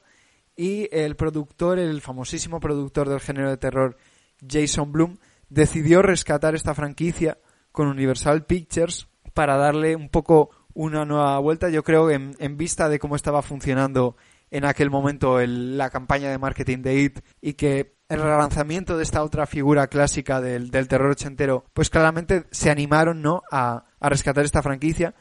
y el productor, el famosísimo productor del género de terror, Jason Blum, decidió rescatar esta franquicia con Universal Pictures para darle un poco una nueva vuelta. Yo creo en, en vista de cómo estaba funcionando en aquel momento el- la campaña de marketing de IT y que el relanzamiento de esta otra figura clásica del, del terror ochentero, pues claramente se animaron ¿no? a, a rescatar esta franquicia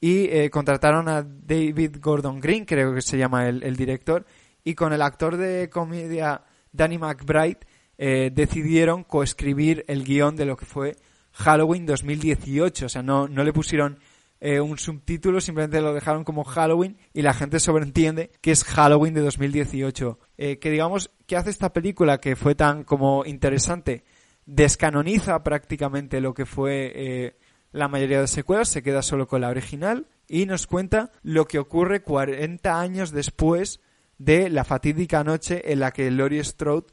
y eh, contrataron a David Gordon Green, creo que se llama el, el director, y con el actor de comedia Danny McBride eh, decidieron coescribir el guion de lo que fue Halloween 2018. O sea, no, no le pusieron eh, un subtítulo, simplemente lo dejaron como Halloween y la gente sobreentiende que es Halloween de 2018. Eh, que digamos, que hace esta película que fue tan como interesante? Descanoniza prácticamente lo que fue eh, la mayoría de secuelas, se queda solo con la original y nos cuenta lo que ocurre 40 años después de la fatídica noche en la que Laurie Strode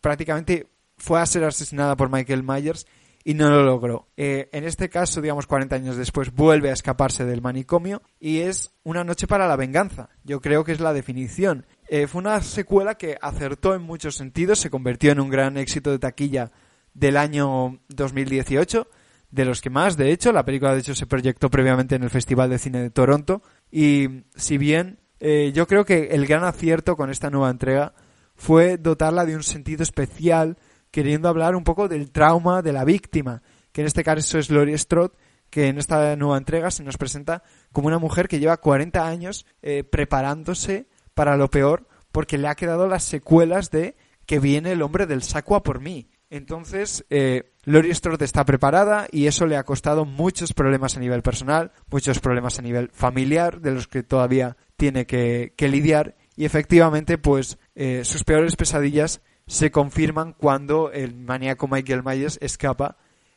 prácticamente fue a ser asesinada por Michael Myers y no lo logró. Eh, en este caso, digamos, 40 años después, vuelve a escaparse del manicomio y es una noche para la venganza. Yo creo que es la definición. Eh, fue una secuela que acertó en muchos sentidos, se convirtió en un gran éxito de taquilla del año 2018, de los que más, de hecho, la película de hecho se proyectó previamente en el Festival de Cine de Toronto y si bien eh, yo creo que el gran acierto con esta nueva entrega fue dotarla de un sentido especial, queriendo hablar un poco del trauma de la víctima, que en este caso es Laurie Strode, que en esta nueva entrega se nos presenta como una mujer que lleva 40 años eh, preparándose para lo peor, porque le ha quedado las secuelas de que viene el hombre del saco a por mí. Entonces, eh, Laurie Strode está preparada y eso le ha costado muchos problemas a nivel personal, muchos problemas a nivel familiar, de los que todavía tiene que, que lidiar. Y efectivamente, pues, eh, sus peores pesadillas se confirman cuando el maníaco Michael Myers escapa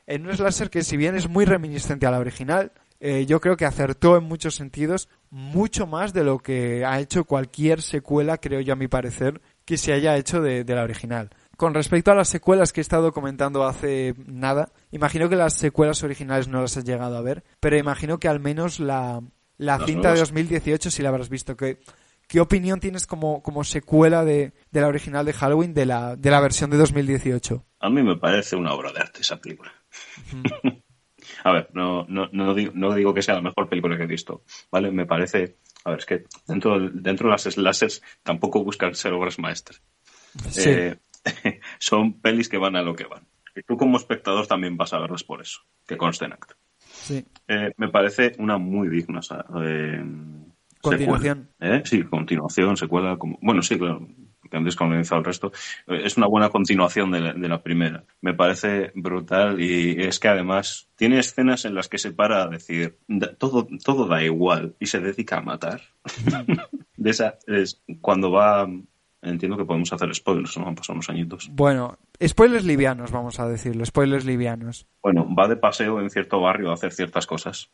en un slasher que si bien es muy reminiscente a la original, eh, yo creo que acertó en muchos sentidos mucho más de lo que ha hecho cualquier secuela, creo yo a mi parecer, que se haya hecho de, de la original. Con respecto a las secuelas que he estado comentando hace nada, imagino que las secuelas originales no las has llegado a ver, pero imagino que al menos la, la cinta de nuevas. 2018 sí la habrás visto. ¿Qué, qué opinión tienes como, como secuela de, de la original de Halloween de la, de la versión de 2018? A mí me parece una obra de arte esa película. a ver, no, no, no, digo, no digo que sea la mejor película que he visto, ¿vale? Me parece... A ver, es que dentro, dentro de las slashers tampoco buscan ser obras maestras. Sí. Eh, son pelis que van a lo que van. Y tú como espectador también vas a verlas por eso, que conste en acto. Sí. Eh, me parece una muy digna eh, Continuación. secuela. ¿Eh? Sí, continuación, secuela. Como... Bueno, sí, claro, que han descolonizado el resto. Eh, Es una buena continuación de la, de la primera. Me parece brutal y es que además tiene escenas en las que se para a decir "Da- todo, todo da igual y se dedica a matar. de esa, es cuando va. Entiendo que podemos hacer spoilers, ¿no? Han pasado unos añitos. Bueno, spoilers livianos, vamos a decirlo, spoilers livianos. Bueno, va de paseo en cierto barrio a hacer ciertas cosas.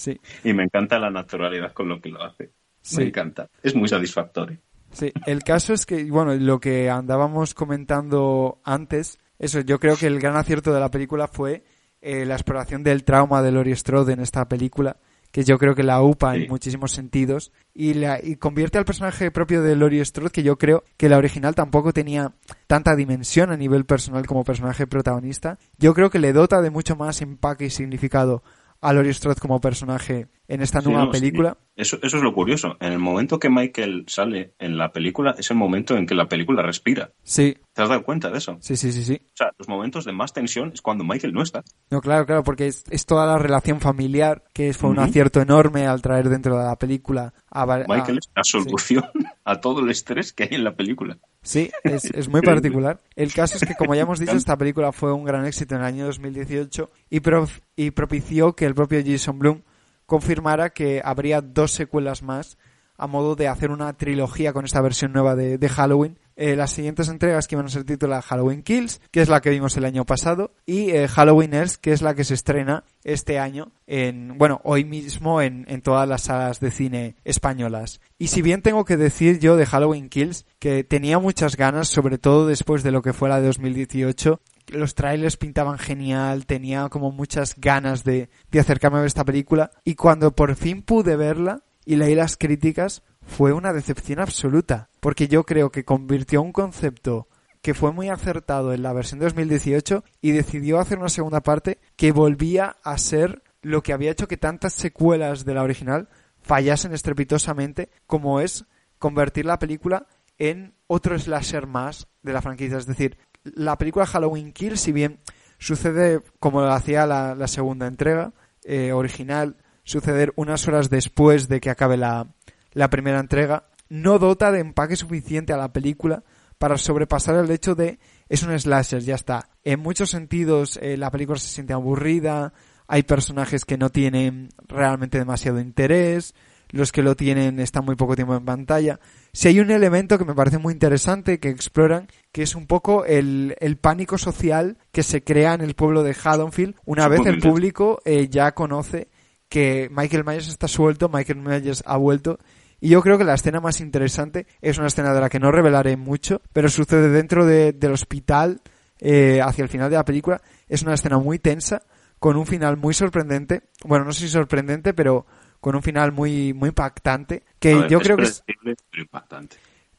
Sí, Y me encanta la naturalidad con lo que lo hace. Sí. Me encanta. Es muy satisfactorio. sí. El caso es que, bueno, lo que andábamos comentando antes, eso, yo creo que el gran acierto de la película fue eh, la exploración del trauma de Laurie Strode en esta película, que yo creo que la upa Sí. en muchísimos sentidos y, la, y convierte al personaje propio de Laurie Strode, que yo creo que la original tampoco tenía tanta dimensión a nivel personal como personaje protagonista. Yo creo que le dota de mucho más empaque y significado a Laurie Strode como personaje en esta Sí, nueva no, sí. película. Eso, eso es lo curioso. En el momento que Michael sale en la película, es el momento en que la película respira. Sí, ¿Te has dado cuenta de eso? sí, sí, sí, sí. O sea, los momentos de más tensión es cuando Michael no está. No, claro, claro, porque es, es toda la relación familiar que fue un Ujú. acierto enorme al traer dentro de la película a, Michael es la sí. solución a todo el estrés que hay en la película. Sí, es, es muy particular. El caso es que, como ya hemos dicho, esta película fue un gran éxito en el año 2018 y, prof- y propició que el propio Jason Blum confirmara que habría dos secuelas más a modo de hacer una trilogía con esta versión nueva de, Halloween. Eh, las siguientes entregas que iban a ser tituladas Halloween Kills, que es la que vimos el año pasado, y eh, Halloween Ends, que es la que se estrena este año en, bueno, hoy mismo en, en todas las salas de cine españolas. Y si bien tengo que decir yo de Halloween Kills que tenía muchas ganas, sobre todo después de lo que fue la de 2018, los trailers pintaban genial, tenía como muchas ganas de, de acercarme a ver esta película, y cuando por fin pude verla y leí las críticas, fue una decepción absoluta, porque yo creo que convirtió un concepto que fue muy acertado en la versión de 2018 y decidió hacer una segunda parte que volvía a ser lo que había hecho que tantas secuelas de la original fallasen estrepitosamente, como es convertir la película en otro slasher más de la franquicia. Es decir, la película Halloween Kill, si bien sucede como lo hacía la, la segunda entrega eh, original, suceder unas horas después de que acabe la, la primera entrega, no dota de empaque suficiente a la película para sobrepasar el hecho de es un slasher, ya está. En muchos sentidos eh, la película se siente aburrida, hay personajes que no tienen realmente demasiado interés, los que lo tienen están muy poco tiempo en pantalla. Si hay un elemento que me parece muy interesante que exploran, que es un poco el, el pánico social que se crea en el pueblo de Haddonfield una vez el público eh, ya conoce que Michael Myers está suelto, Michael Myers ha vuelto y yo creo que la escena más interesante es una escena de la que no revelaré mucho, pero sucede dentro de, del hospital eh, hacia el final de la película. Es una escena muy tensa, con un final muy sorprendente. Bueno, no sé si sorprendente, pero con un final muy, muy impactante. Que ver, yo es creo que es, pero impactante.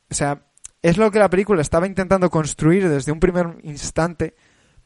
o sea, es lo que la película estaba intentando construir desde un primer instante,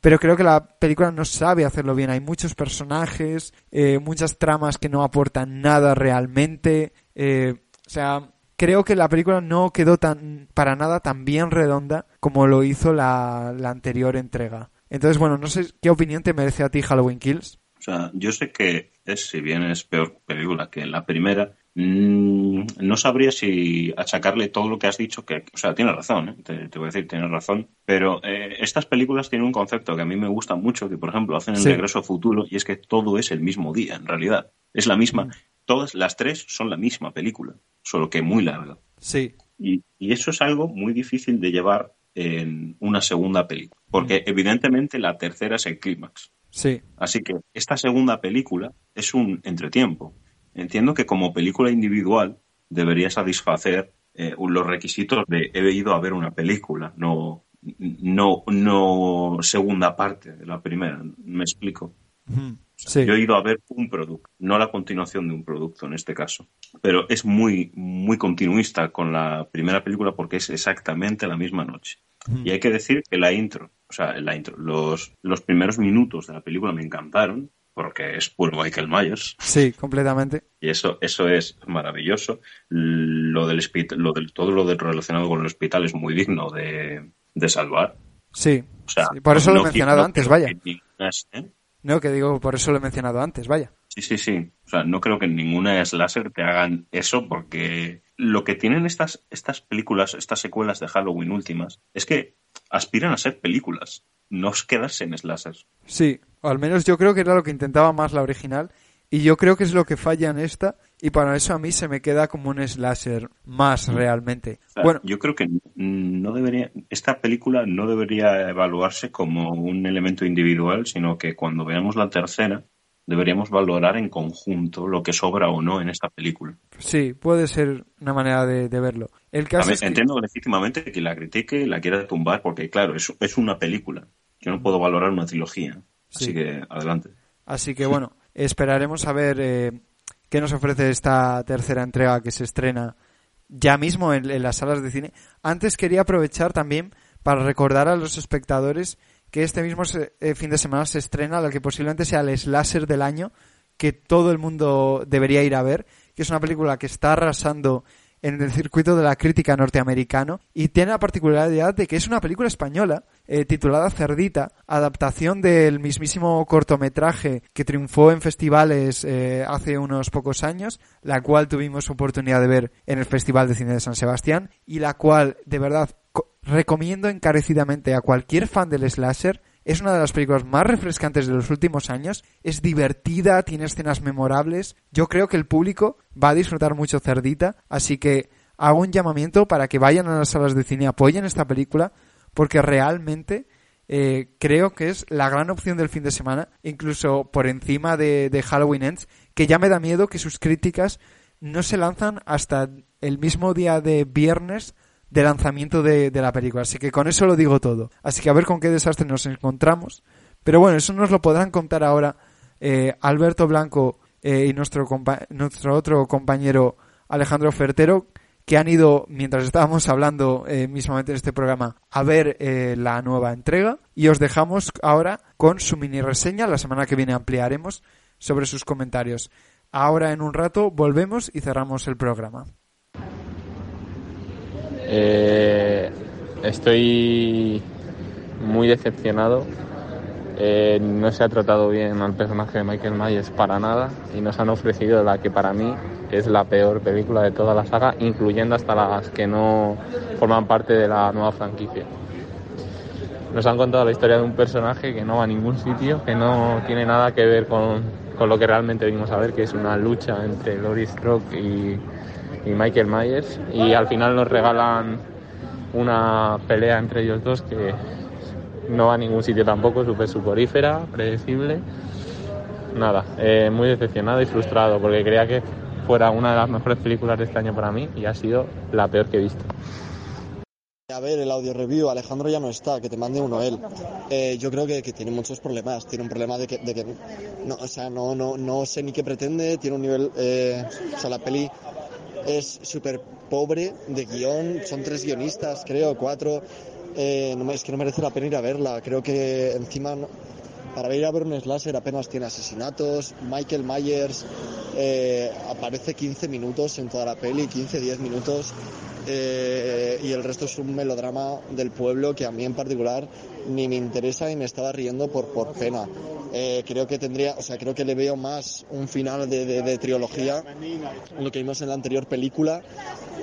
pero creo que la película no sabe hacerlo bien. Hay muchos personajes, eh, muchas tramas que no aportan nada realmente. eh, o sea, creo que la película no quedó tan para nada tan bien redonda como lo hizo la, la anterior entrega. Entonces, bueno, no sé qué opinión te merece a ti Halloween Kills. O sea, yo sé que es, si bien es peor película que la primera, mm, no sabría si achacarle todo lo que has dicho, que, o sea, tienes razón, ¿eh? te, te voy a decir, tienes razón, pero eh, estas películas tienen un concepto que a mí me gusta mucho, que por ejemplo hacen el Sí. regreso al futuro, y es que todo es el mismo día, en realidad. Es la misma, todas las tres son la misma película, solo que muy larga. Sí, Y, y eso es algo muy difícil de llevar en una segunda película, porque evidentemente la tercera es el clímax. Sí, Así que esta segunda película es un entretiempo. Entiendo que como película individual debería satisfacer eh, los requisitos de he ido a ver una película, no, no, no segunda parte de la primera. ¿Me explico? Ujú. sí, Yo he ido a ver un producto, no la continuación de un producto en este caso. Pero es muy, muy continuista con la primera película porque es exactamente la misma noche. Y hay que decir que la intro, o sea, la intro, los, los primeros minutos de la película me encantaron porque es puro Michael Myers sí, completamente. y eso, eso es maravilloso. Lo del lo del, todo lo del relacionado con el hospital es muy digno de, de salvar. Sí, O sea, Sí, por eso lo he no- mencionado no antes, vaya. No, que digo, por eso lo he mencionado antes, vaya. Sí, sí, sí. O sea, no creo que en ninguna slasher te hagan eso porque lo que tienen estas, estas películas, estas secuelas de Halloween últimas, es que aspiran a ser películas, no quedarse en slashers. Sí, o al menos yo creo que era lo que intentaba más la original. Y yo creo que es lo que falla en esta. Y para eso a mí se me queda como un slasher más realmente. O sea, Bueno, yo creo que no debería, esta película no debería evaluarse como un elemento individual, sino que cuando veamos la tercera, deberíamos valorar en conjunto lo que sobra o no en esta película. sí, puede ser una manera de, de verlo. El caso es que- Entiendo legítimamente que la critique y la quiera tumbar, porque claro, es, es una película. Yo no puedo valorar una trilogía. Así Sí. que adelante. Así que bueno, esperaremos a ver eh, qué nos ofrece esta tercera entrega que se estrena ya mismo en, en las salas de cine. Antes quería aprovechar también para recordar a los espectadores que este mismo eh, fin de semana se estrena lo que posiblemente sea el slasher del año que todo el mundo debería ir a ver, que es una película que está arrasando en el circuito de la crítica norteamericano y tiene la particularidad de que es una película española eh, titulada Cerdita, adaptación del mismísimo cortometraje que triunfó en festivales eh, hace unos pocos años, la cual tuvimos oportunidad de ver en el Festival de Cine de San Sebastián y la cual de verdad recomiendo encarecidamente a cualquier fan del slasher es una de las películas más refrescantes de los últimos años, es divertida, tiene escenas memorables. Yo creo que el público va a disfrutar mucho Cerdita, así que hago un llamamiento para que vayan a las salas de cine, apoyen esta película, porque realmente eh, creo que es la gran opción del fin de semana, incluso por encima de, de Halloween Ends, que ya me da miedo que sus críticas no se lanzan hasta el mismo día de viernes de lanzamiento de, la película. Así que con eso lo digo todo. Así que a ver con qué desastre nos encontramos. Pero bueno, eso nos lo podrán contar ahora eh, Alberto Blanco eh, y nuestro, nuestro otro compañero Alejandro Fertero, que han ido, mientras estábamos hablando eh, mismamente en este programa, a ver la nueva entrega. Y os dejamos ahora con su mini reseña. La semana que viene ampliaremos sobre sus comentarios. Ahora en un rato volvemos y cerramos el programa. Eh, estoy muy decepcionado. Eh, no se ha tratado bien al personaje de Michael Myers para nada y nos han ofrecido la que para mí es la peor película de toda la saga, incluyendo hasta las que no forman parte de la nueva franquicia. Nos han contado la historia de un personaje que no va a ningún sitio, que no tiene nada que ver con, con lo que realmente venimos a ver, que es una lucha entre Laurie Strode y, y Michael Myers y al final nos regalan una pelea entre ellos dos que no va a ningún sitio tampoco, súper suporífera, predecible. Nada, eh, muy decepcionado y frustrado porque creía que fuera una de las mejores películas de este año para mí y ha sido la peor que he visto. A ver, el audio review, Alejandro ya no está, que te mande uno él. Eh, yo creo que, tiene muchos problemas. Tiene un problema de que, de que no, o sea, no, no, no sé ni qué pretende. Tiene un nivel, eh, o sea, la peli es súper pobre de guion, son tres guionistas, creo, cuatro. Eh, es que no merece la pena ir a verla. Creo que encima, para ir a ver un slasher apenas tiene asesinatos. Michael Myers eh, aparece 15 minutos en toda la peli, 15-10 minutos. Eh, y el resto es un melodrama del pueblo que a mí en particular ni me interesa y me estaba riendo por, por pena. Eh, creo que tendría, o sea, creo que le veo más un final de, de, trilogía, lo que vimos en la anterior película,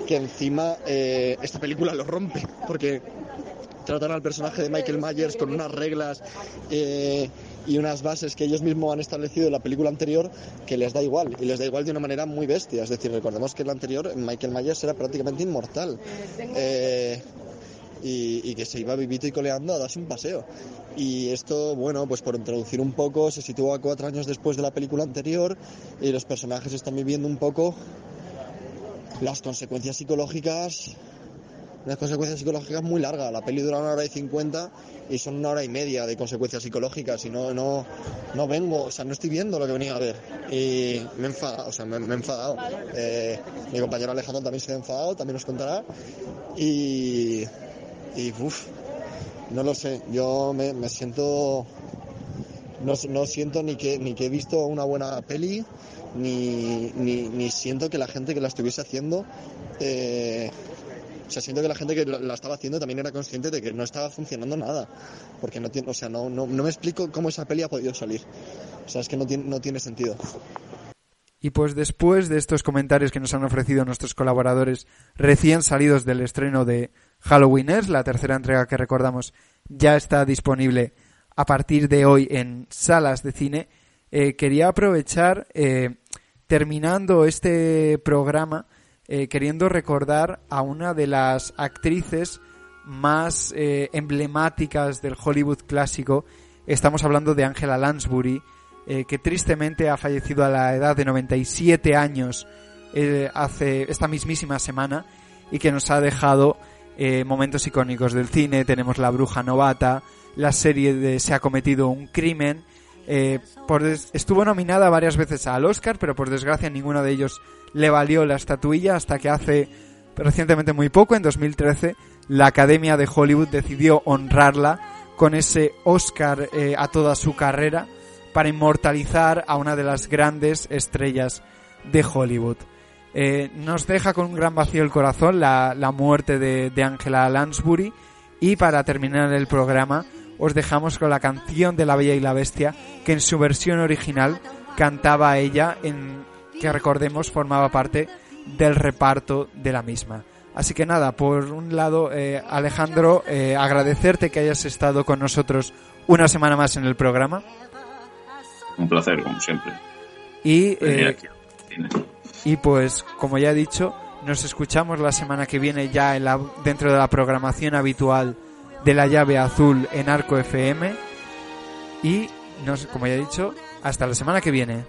que encima eh, esta película lo rompe, porque tratan al personaje de Michael Myers con unas reglas y unas bases que ellos mismos han establecido en la película anterior que les da igual y les da igual de una manera muy bestia. Es decir, recordemos que en la anterior Michael Myers era prácticamente inmortal. Eh, y, que se iba vivito y coleando a darse un paseo. Y esto, bueno, pues por introducir un poco, se sitúa cuatro años después de la película anterior y los personajes están viviendo un poco las consecuencias psicológicas unas consecuencias psicológicas muy largas. La peli dura una hora y cincuenta y son una hora y media de consecuencias psicológicas y no, no, no vengo, o sea, no estoy viendo lo que venía a ver. Y me he enfadado, o sea, me, he enfadado. Eh, mi compañero Alejandro también se ha enfadado, también nos contará. Y, y uff, no lo sé, yo me, me siento, no, no, siento ni que, ni que he visto una buena peli, ni, ni, ni siento que la gente que la estuviese haciendo eh, sea, siento que la gente que la estaba haciendo también era consciente de que no estaba funcionando nada. Porque no tiene, o sea, no, no, me explico cómo esa peli ha podido salir. O sea, es que no tiene, no tiene sentido. Y pues después de estos comentarios que nos han ofrecido nuestros colaboradores recién salidos del estreno de Halloween es la tercera entrega que recordamos ya está disponible a partir de hoy en salas de cine, eh, quería aprovechar, eh, terminando este programa, eh, queriendo recordar a una de las actrices más eh, emblemáticas del Hollywood clásico. Estamos hablando de Angela Lansbury, eh, que tristemente ha fallecido a la edad de 97 años hace esta mismísima semana y que nos ha dejado momentos icónicos del cine. Tenemos La Bruja Novata, la serie de Se ha cometido un crimen. Por estuvo nominada varias veces al Oscar, pero por desgracia ninguno de ellos le valió la estatuilla hasta que hace recientemente muy poco, en 2013, la Academia de Hollywood decidió honrarla con ese Oscar eh, a toda su carrera para inmortalizar a una de las grandes estrellas de Hollywood. Eh, nos deja con un gran vacío el corazón la, la muerte de Angela Lansbury y para terminar el programa os dejamos con la canción de La Bella y la Bestia que en su versión original cantaba ella en que recordemos formaba parte del reparto de la misma. Así que nada, por un lado, eh, Alejandro, eh, agradecerte que hayas estado con nosotros una semana más en el programa. Un placer, como siempre. Y, Venir eh, y pues, como ya he dicho, nos escuchamos la semana que viene ya en la, dentro de la programación habitual de la llave azul en Arco FM. Y, nos, como ya he dicho, hasta la semana que viene.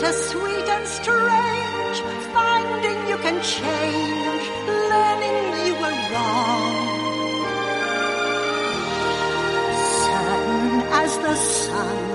Bittersweet and strange, finding you can change, learning you were wrong. Certain as the sun,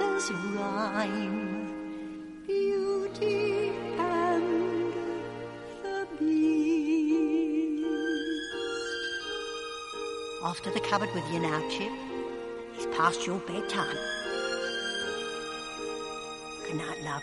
rhyme, beauty and the beast. Off to the cupboard with you now, Chip. It's past your bedtime. Good night, love.